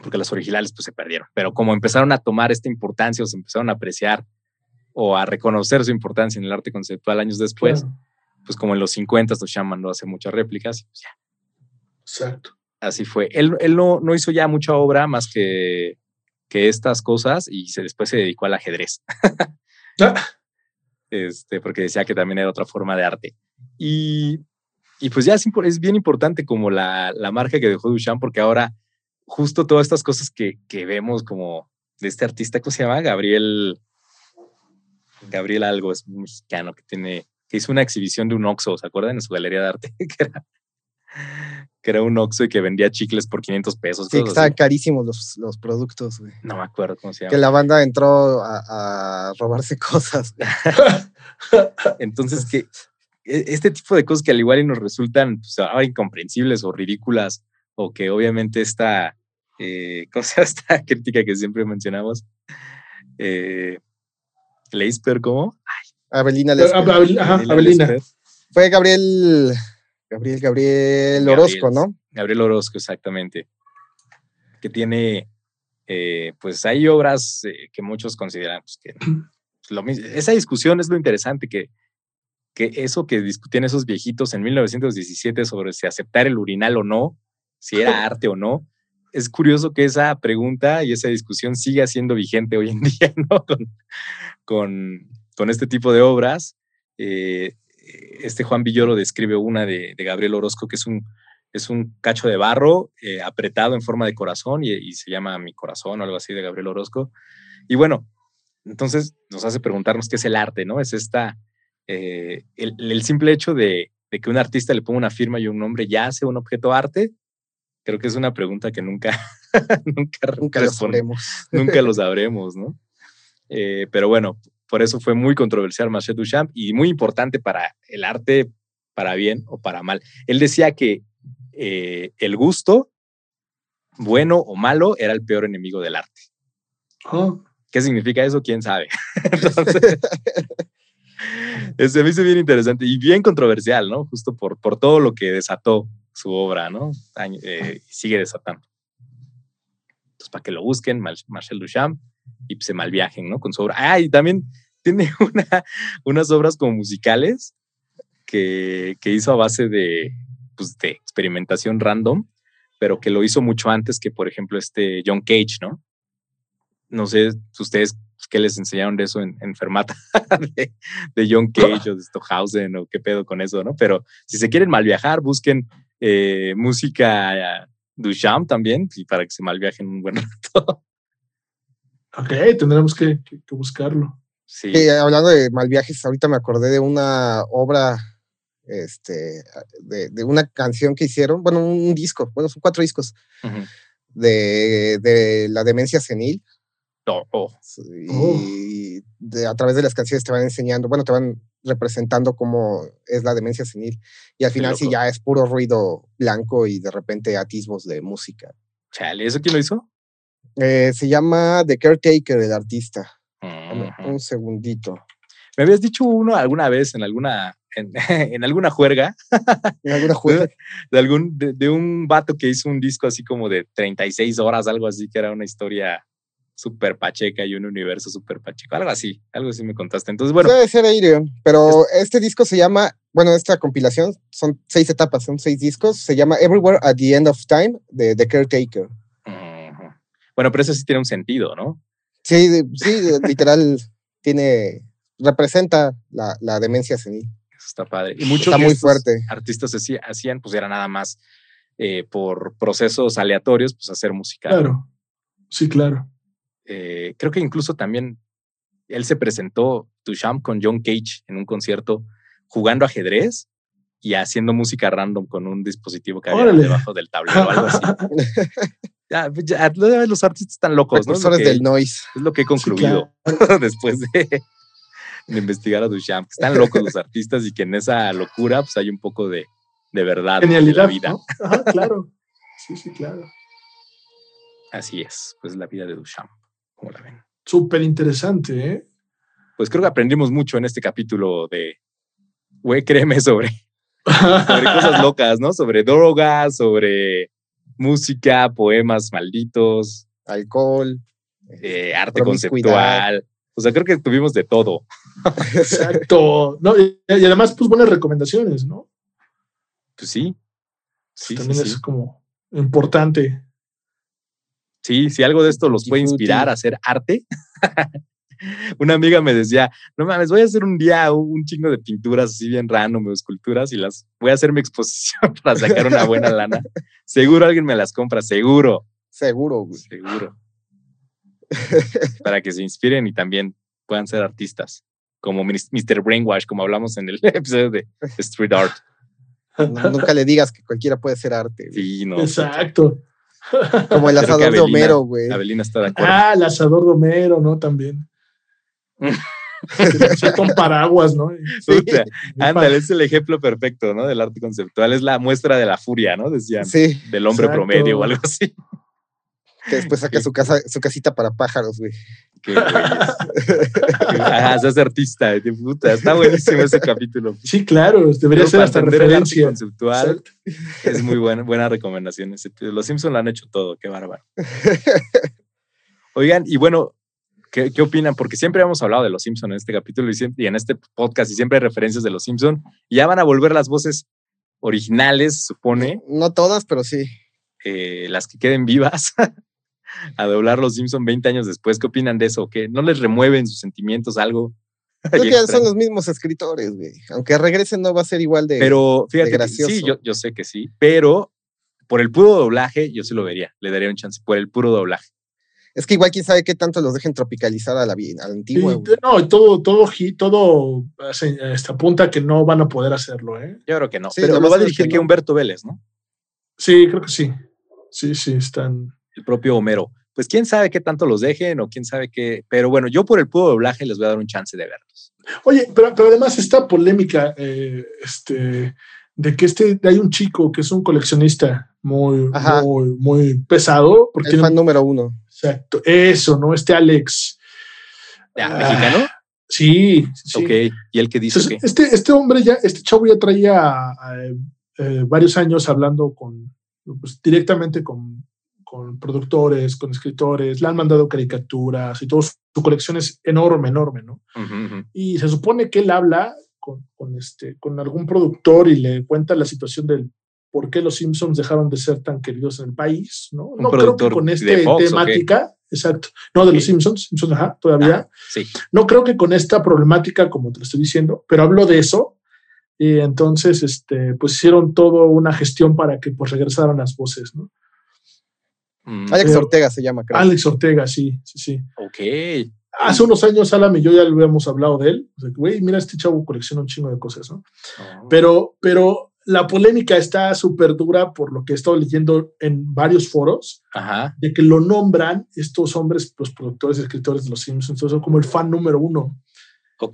porque las originales pues se perdieron, pero como empezaron a tomar esta importancia o se empezaron a apreciar o a reconocer su importancia en el arte conceptual años después, claro. pues como en los 50 Duchamp mandó a hacer muchas réplicas pues ya, Exacto. así fue. Él, él no, no hizo ya mucha obra más que, que estas cosas y se, después se dedicó al ajedrez, Ah, este, porque decía que también era otra forma de arte. Y, y pues ya es, es bien importante como la, la marca que dejó Duchamp, porque ahora justo todas estas cosas que, que vemos como de este artista, ¿cómo se llama? Gabriel, Gabriel algo, es un mexicano que tiene, que hizo una exhibición de un Oxxo, ¿se acuerdan? En su galería de arte, que era, que era un Oxxo y que vendía chicles por 500 pesos. Sí, que estaban carísimos los, los productos, güey. No me acuerdo cómo se llama. Que la banda entró a, a robarse cosas. Entonces, que e- este tipo de cosas que al igual y nos resultan pues, incomprensibles o ridículas, o que obviamente esta, eh, ¿cómo se llama esta crítica que siempre mencionamos? Eh, Leisper, ¿cómo? Abelina Ah, Lesper. Abel- ajá, Abelina. Lesper. Fue Gabriel, Gabriel, Gabriel Orozco, ¿no? Gabriel Orozco, exactamente. Que tiene, eh, pues hay obras eh, que muchos consideran pues, que pues, lo esa discusión es lo interesante, que, que eso que discutían esos viejitos en 1917 sobre si aceptar el urinal o no, si era arte o no, es curioso que esa pregunta y esa discusión siga siendo vigente hoy en día, ¿no? Con, con, con este tipo de obras. Eh, este Juan Villoro describe una de, de Gabriel Orozco que es un, es un cacho de barro eh, apretado en forma de corazón y, y se llama Mi Corazón o algo así de Gabriel Orozco. Y bueno, entonces nos hace preguntarnos qué es el arte, ¿no? Es esta, eh, el, el simple hecho de, de que un artista le ponga una firma y un nombre ya hace un objeto arte. Creo que es una pregunta que nunca, nunca, Nunca lo sabremos. nunca lo sabremos, ¿no? Eh, pero bueno, por eso fue muy controversial Marcel Duchamp y muy importante para el arte, para bien o para mal. Él decía que eh, el gusto, bueno o malo, era el peor enemigo del arte. Ah, ¿Qué significa eso? ¿Quién sabe? Entonces, se me hizo bien interesante y bien controversial, ¿no? Justo por, por todo lo que desató su obra, ¿no? Eh, sigue desatando. Entonces, para que lo busquen, Mar- Marcel Duchamp, y se malviajen, ¿no? Con su obra. Ah, y también tiene una, unas obras como musicales que, que hizo a base de, pues, de experimentación random, pero que lo hizo mucho antes que, por ejemplo, este John Cage, ¿no? No sé ustedes qué les enseñaron de eso en, en Fermata, de, de John Cage o de Stockhausen o qué pedo con eso, ¿no? Pero si se quieren malviajar, busquen eh, música eh, Duchamp también, y para que se malviajen un buen rato. ok, tendremos que, que- que buscarlo. Sí, Sí, hablando de mal viajes, ahorita me acordé de una obra, este, de, de una canción que hicieron, bueno, un disco, bueno, son cuatro discos, de, de la demencia senil. Y de- a través de las canciones te van enseñando, bueno, te van representando cómo es la demencia senil. Y al final sí ya es puro ruido blanco y de repente atisbos de música. Chale, ¿eso quién lo hizo? Eh, se llama The Caretaker, el artista. Un segundito. Me habías dicho uno alguna vez en alguna, en, en alguna juerga ¿En alguna juega? de algún, de, de un vato que hizo un disco así como de 36 horas, algo así, que era una historia súper pacheca y un universo súper pacheco, algo así, algo así me contaste. Entonces, bueno, Debe ser Arion, pero este disco se llama, bueno, esta compilación son seis etapas, son seis discos, se llama Everywhere at the End of Time de The Caretaker. bueno, pero eso sí tiene un sentido, ¿no? Sí, sí, literal tiene, representa la, la demencia senil. Eso está padre. Y muchos Está muy fuerte. artistas hacía- hacían, pues era nada más eh, por procesos aleatorios, pues hacer música. Claro. Sí, claro. Eh, creo que incluso también él se presentó Duchamp con John Cage en un concierto jugando ajedrez y haciendo música random con un dispositivo que había Órale. debajo del tablero o algo así. Ya, ya, los artistas están locos, ¿no? Es lo, que, del noise. es lo que he concluido después de, de investigar a Duchamp. que Están locos los artistas y que en esa locura pues hay un poco de, de verdad de Genialidad. la vida. ¿no? Ajá, claro. Sí, sí, claro. Así es, pues la vida de Duchamp. ¿Cómo la ven? Súper interesante, ¿eh? Pues creo que aprendimos mucho en este capítulo de, güey, créeme sobre, sobre cosas locas, ¿no? Sobre drogas, sobre música, poemas malditos, Alcohol. eh, arte Promiscuidad. conceptual. O sea, creo que tuvimos de todo. Exacto. No, y, y además, pues buenas recomendaciones, ¿no? Pues sí. Sí, También sí. es como importante. Sí, si algo de esto los puede inspirar a hacer arte. Una amiga me decía, no mames, voy a hacer un día un chingo de pinturas así bien random, o esculturas, y las voy a hacer mi exposición para sacar una buena lana. Seguro alguien me las compra, seguro, Seguro, güey. seguro. para que se inspiren y también puedan ser artistas, como Mr. Brainwash, como hablamos en el episodio de Street Art. No- nunca le digas que cualquiera puede ser arte. güey. Sí, no. Exacto. Como el asador de Avelina- Homero, güey. Abelina está de acuerdo. Ah, el asador de Homero, ¿no? También. Un paraguas, ¿no? Puta, Ándale, es el ejemplo perfecto, ¿no? Del arte conceptual. Es la muestra de la furia, ¿no? Decían. Sí, Del hombre Exacto. promedio o algo así. Que después saca su casa, su casita para pájaros, güey. Qué. Ajá, se hace artista. de puta, está buenísimo ese capítulo. Sí, claro, debería ser hasta referencia. conceptual Exacto. es muy buena, buena recomendación. Los Simpsons lo han hecho todo, qué bárbaro. Oigan, y bueno, ¿qué, qué opinan? Porque siempre hemos hablado de los Simpsons en este capítulo y, siempre- y en este podcast y siempre hay referencias de los Simpsons. Y ya van a volver las voces originales, supone. No todas, pero sí. eh, las que queden vivas a doblar los Simpson 20 años después. ¿Qué opinan de eso? ¿Que no les remueven sus sentimientos algo? Creo que extraño? son los mismos escritores, güey. Aunque regresen, no va a ser igual de. Pero fíjate, que gracioso. sí, yo, yo sé que sí, pero por el puro doblaje yo sí lo vería, le daría un chance por el puro doblaje. Es que igual quién sabe qué tanto los dejen tropicalizar a la, vi- a la antigua, no, y todo, todo, todo se- este, apunta a que no van a poder hacerlo, ¿eh? Yo creo que no, Sí, pero lo va a dirigir que. Humberto Vélez, ¿no? Sí, creo que sí. Sí, sí, están. El propio Homero. Pues quién sabe qué tanto los dejen o quién sabe qué, pero bueno, yo por el puro doblaje les voy a dar un chance de verlos. Oye, pero, pero además esta polémica, eh, este, de que este, hay un chico que es un coleccionista muy, Ajá. muy, muy pesado, porque El tiene fan número uno. exacto, eso, ¿no? Este Alex. Ah, Ah, ¿Mexicano? Sí, sí. Ok, ¿y él qué dice? Entonces, que este, este hombre ya, este chavo ya traía eh, eh, varios años hablando con, pues, directamente con, con productores, con escritores, le han mandado caricaturas y todo, su, su colección es enorme, enorme, ¿no? Y se supone que él habla con, con este, con algún productor y le cuenta la situación del por qué los Simpsons dejaron de ser tan queridos en el país, ¿no? No creo que con esta temática, exacto, no de los. Simpsons, Simpsons, ajá, todavía. Ah, sí. No creo que con esta problemática, como te lo estoy diciendo, pero hablo de eso. Y entonces, este, pues hicieron todo una gestión para que pues regresaran las voces, ¿no? Mm, Alex Ortega se llama, creo. Alex Ortega, sí, sí, sí. ok. Hace unos años, Alan y yo ya lo habíamos hablado de él. O sea, güey, mira, este chavo colecciona un chingo de cosas, ¿no? Oh. Pero, pero la polémica está súper dura por lo que he estado leyendo en varios foros, Ajá. de que lo nombran estos hombres, los productores y escritores de los Simpsons, son como el fan número uno.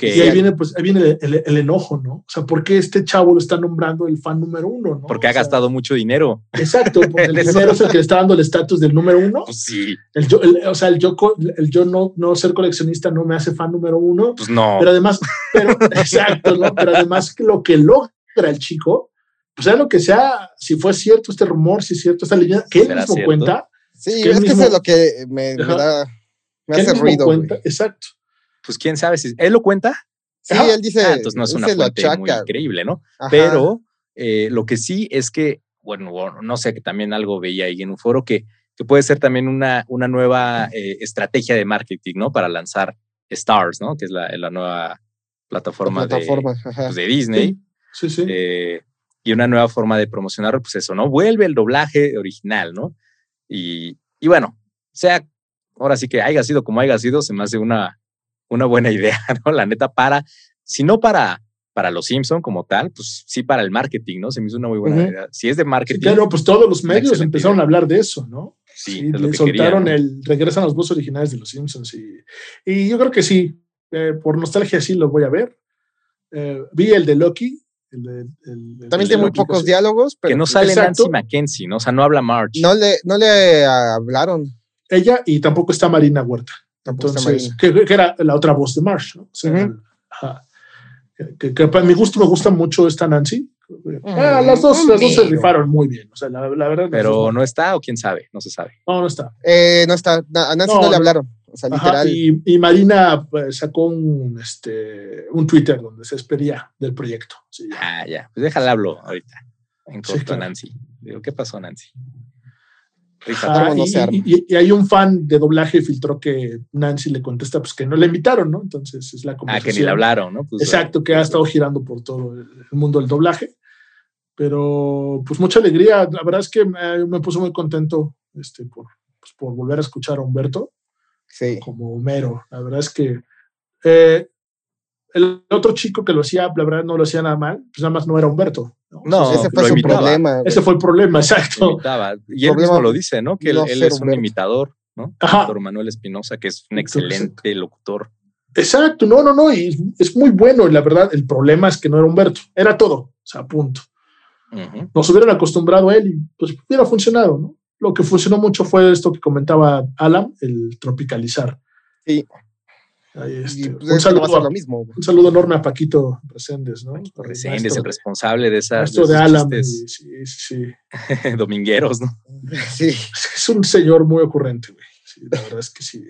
Y ahí viene, pues, ahí viene el, el- el enojo, ¿no? O sea, ¿por qué este chavo lo está nombrando el fan número uno, no? Porque ha sea, gastado mucho dinero. Exacto, porque el dinero es el que le está dando el estatus del número uno. Pues sí, El yo, el- o sea, el yo, co- el yo no, no ser coleccionista no me hace fan número uno. pues no. Pero además, pero, exacto, ¿no? Pero además que lo que logra el chico, pues sea lo que sea, si fue cierto este rumor, si es cierto esta leyenda, que él ¿Será mismo cierto? cuenta, Sí, que él es que eso es lo que me, da, me hace ruido. cuenta, exacto. Pues quién sabe si él lo cuenta. Sí, Ajá. él dice. Ah, entonces no es una fuente muy increíble, ¿no? Ajá. Pero eh, lo que sí es que, bueno, no sé, que también algo veía ahí en un foro que, que puede ser también una, una nueva eh, estrategia de marketing, ¿no? Para lanzar Stars, ¿no? Que es la, la nueva la plataforma, de, pues, de Disney. Sí, sí. eh, y una nueva forma de promocionar, pues eso, ¿no? Vuelve el doblaje original, ¿no? Y, y bueno, sea, ahora sí que haya sido como haya sido, se me hace una, una buena idea, ¿no? La neta, para, si no para, para los Simpson como tal, pues sí para el marketing, ¿no? Se me hizo una muy buena idea. Si es de Sí, marketing, claro, pues todos los medios empezaron idea. a hablar de eso, ¿no? sí, Sí, es lo le que soltaron el regresan los voces originales de los Simpsons y, y yo creo que sí, eh, por nostalgia sí lo voy a ver. Eh, vi el de Loki. El de, el- el También tiene muy pocos sí. diálogos, pero que no pues, sale exacto. Nancy Mackenzie, ¿no? O sea, no habla March. no le, no le hablaron. Ella y tampoco está Marina Huerta. Entonces, que, que era la otra voz de Marsh, ¿no? O sea, el- ajá. que, que- para mi gusto me gusta mucho esta Nancy. Ah, las dos, las dos se rifaron muy bien. O sea, la, la verdad. pero no está o quién sabe, no se sabe. no, no está. Eh, no está. A Nancy No, no, le hablaron. O sea, Ajá, literal. y, y Marina pues, sacó un, este, un Twitter donde se despedía del proyecto. Sí, ya. Ah, ya, pues déjala hablo ahorita. En Sí, corto a claro. Nancy. Digo, ¿qué pasó, Nancy? Ajá, Rífate. ¿Cómo no y, se arma? y- y hay un fan de doblaje filtró que Nancy le contesta pues que no le invitaron, ¿no? Entonces es la Ah, conversación. que ni le hablaron, ¿no? Pues, Exacto, que ha estado girando por todo el mundo del doblaje. Pero pues mucha alegría. La verdad es que me, me puso muy contento este, por, pues, por volver a escuchar a Humberto Sí. como Homero. La verdad es que eh, el otro chico que lo hacía, la verdad no lo hacía nada mal, pues nada más no era Humberto. ¿no? No, Ese fue su imitaba. problema. güey. Ese fue el problema, exacto. imitaba. Y él Problema mismo lo dice, ¿no? Que él, no él ser es un Humberto. imitador, ¿no? Ajá. Doctor Manuel Espinosa, que es un Entonces, excelente locutor. Exacto, no, no, no, y es, es muy bueno, y la verdad, el problema es que no era Humberto, era todo, o sea, punto. Ujú. Nos hubieran acostumbrado a él y pues hubiera funcionado, ¿no? Lo que funcionó mucho fue esto que comentaba Alan, el tropicalizar. Sí. Ahí, Y, este, pues, un, saludo, lo mismo. güey. un saludo enorme a Paquito Reséndez, ¿no? El Reséndez, maestro el responsable de esas maestro de de esos Alan, y- chistes sí, sí, sí. domingueros, ¿no? Sí. Es un señor muy ocurrente, güey. Sí, la verdad es que sí.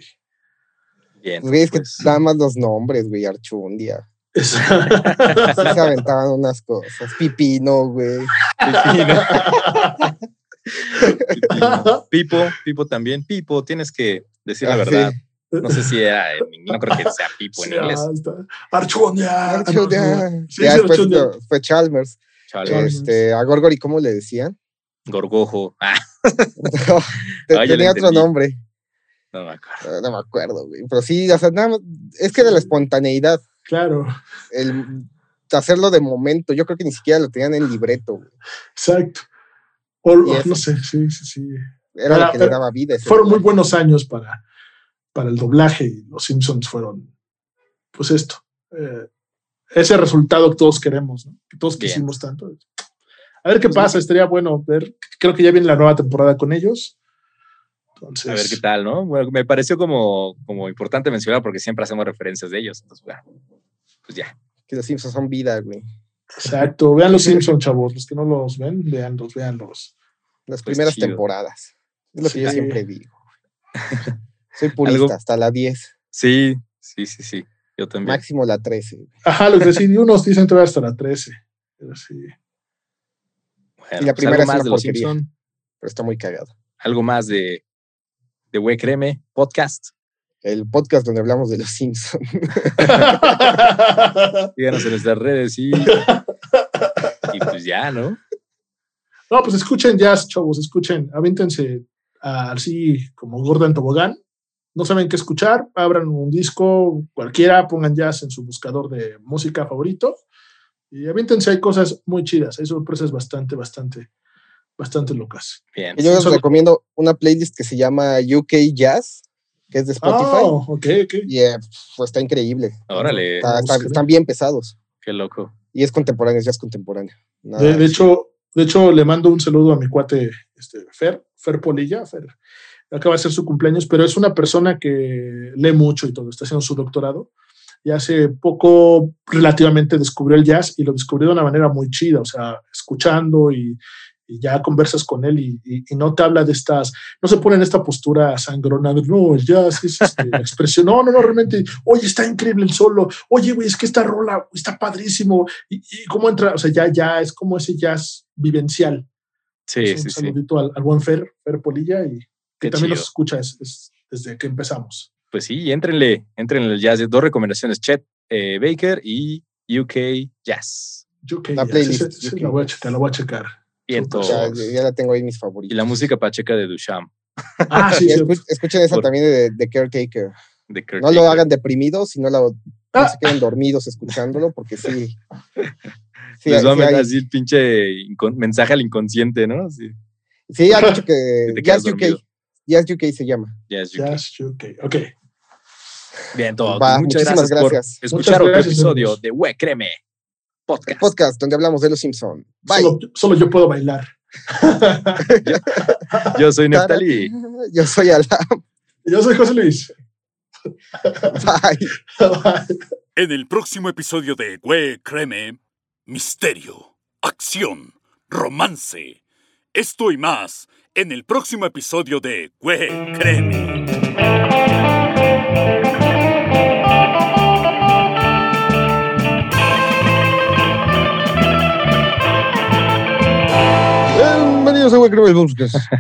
Bien. Güey, es que pues, nada más los nombres, güey. Archundia. Sí se aventaban unas cosas. Pipino, güey. Pipo, Pipo también. Pipo, tienes que decir la Ah, verdad. sí. No sé si era en inglés, no creo que sea Pipo en Sí, inglés. está. Archundia. Archundia. Sí, ya después fue Chalmers. Chalmers, Este, a Gorgory, ¿cómo le decían? Gorgojo. Ah, No, te- tenía otro nombre. no me acuerdo. Ah, No me acuerdo, güey. Pero sí, o sea, nada más- es que de la espontaneidad, Claro, el hacerlo de momento, yo creo que ni siquiera lo tenían en libreto, güey. exacto. O, no sé, sí, sí, sí. Era Era- lo que le daba vida. Fueron muy buenos años para, para el doblaje y los Simpsons fueron, pues esto, eh, ese resultado que todos queremos, ¿no? que todos Bien. quisimos tanto. A ver qué Pues pasa, estaría bueno ver. Creo que ya viene la nueva temporada con ellos. Entonces, A ver qué tal, ¿no? Bueno, me pareció como, como importante mencionar porque siempre hacemos referencias de ellos. Entonces, bueno, pues ya. Que los Simpsons son vida, güey. exacto. Vean los Simpsons, chavos. Los que no los ven, veanlos, veanlos. Las Pues primeras chido. temporadas. Es lo que yo Sí. siempre digo. Soy purista, Algo- hasta la 10. Sí, sí, sí, sí. Yo también. Máximo la 13. güey. Ajá, los decidí, unos dicen todavía hasta la 13. Pero sí. Bueno, y la pues primera es más una de los porquería. Simpson, Pero está muy cagado. algo más de, de Güey podcast. El podcast donde hablamos de los Simpsons. Síganos en nuestras redes y, y pues ya, ¿no? No, pues escuchen jazz, chavos, escuchen, avíntense así como Gordon Tobogán. No saben qué escuchar, abran un disco, cualquiera, pongan jazz en su buscador de música favorito y avíntense, hay cosas muy chidas, hay sorpresas bastante, bastante, bastante locas. Bien. Y yo les Solo- recomiendo una playlist que se llama UK Jazz. que es de Spotify. Oh, ok, ok. Y eh, pues está increíble. Órale, Está- está- están bien pesados. qué loco. Y es contemporáneo, es contemporáneo. Nada, De, de hecho, de hecho, le mando un saludo a mi cuate este, Fer, Fer Polilla. Fer acaba de ser su cumpleaños, pero es una persona que lee mucho y todo, está haciendo su doctorado. Y hace poco relativamente descubrió el jazz y lo descubrió de una manera muy chida, o sea, escuchando y, y ya conversas con él y, y- y no te habla de estas, no se pone en esta postura sangrona de no, el jazz es este, la expresión, no, no, no, realmente, oye, está increíble el solo, oye, güey, es que esta rola está padrísimo, y, cómo entra, o sea, ya, ya es como ese jazz vivencial. Sí, un sí, sí. saludito al, al buen Fer, Fer Polilla, y que Qué también chido. escucha es- es- desde que empezamos. Pues sí, éntrenle, éntrenle el jazz. Dos recomendaciones, Chet eh, Baker y UK Jazz. Que La ya, playlist, ese yo la que- voy a checar, la voy a checar. Y, Súper. ya, entonces, ya la tengo ahí mis y favoritos. la música pacheca de Duchamp, Ah, sí, Y sí. escu- escuchen esa Por- también de, de Caretaker. de No lo hagan deprimidos, sino la, no Ah. se queden dormidos escuchándolo, porque sí. Sí, Les va a sí meter hay- así el pinche mensaje al inconsciente, ¿no? Sí, sí, ha dicho que te quedas Jazz UK, dormido. Jazz UK se llama. Jazz UK. Jazz UK. Ok. Bien, todo. Va, Muchas muchísimas gracias, gracias. por escuchar otro episodio de We Créeme Podcast. Podcast donde hablamos de los Simpson. Bye. Solo, solo yo puedo bailar. Yo soy Neftali. Yo soy Alam. yo soy José Luis. Bye. Bye. En el próximo episodio de Güey Créeme, misterio, acción, romance. Esto y más en el próximo episodio de Güey Créeme. Bienvenidos a Web Podcast.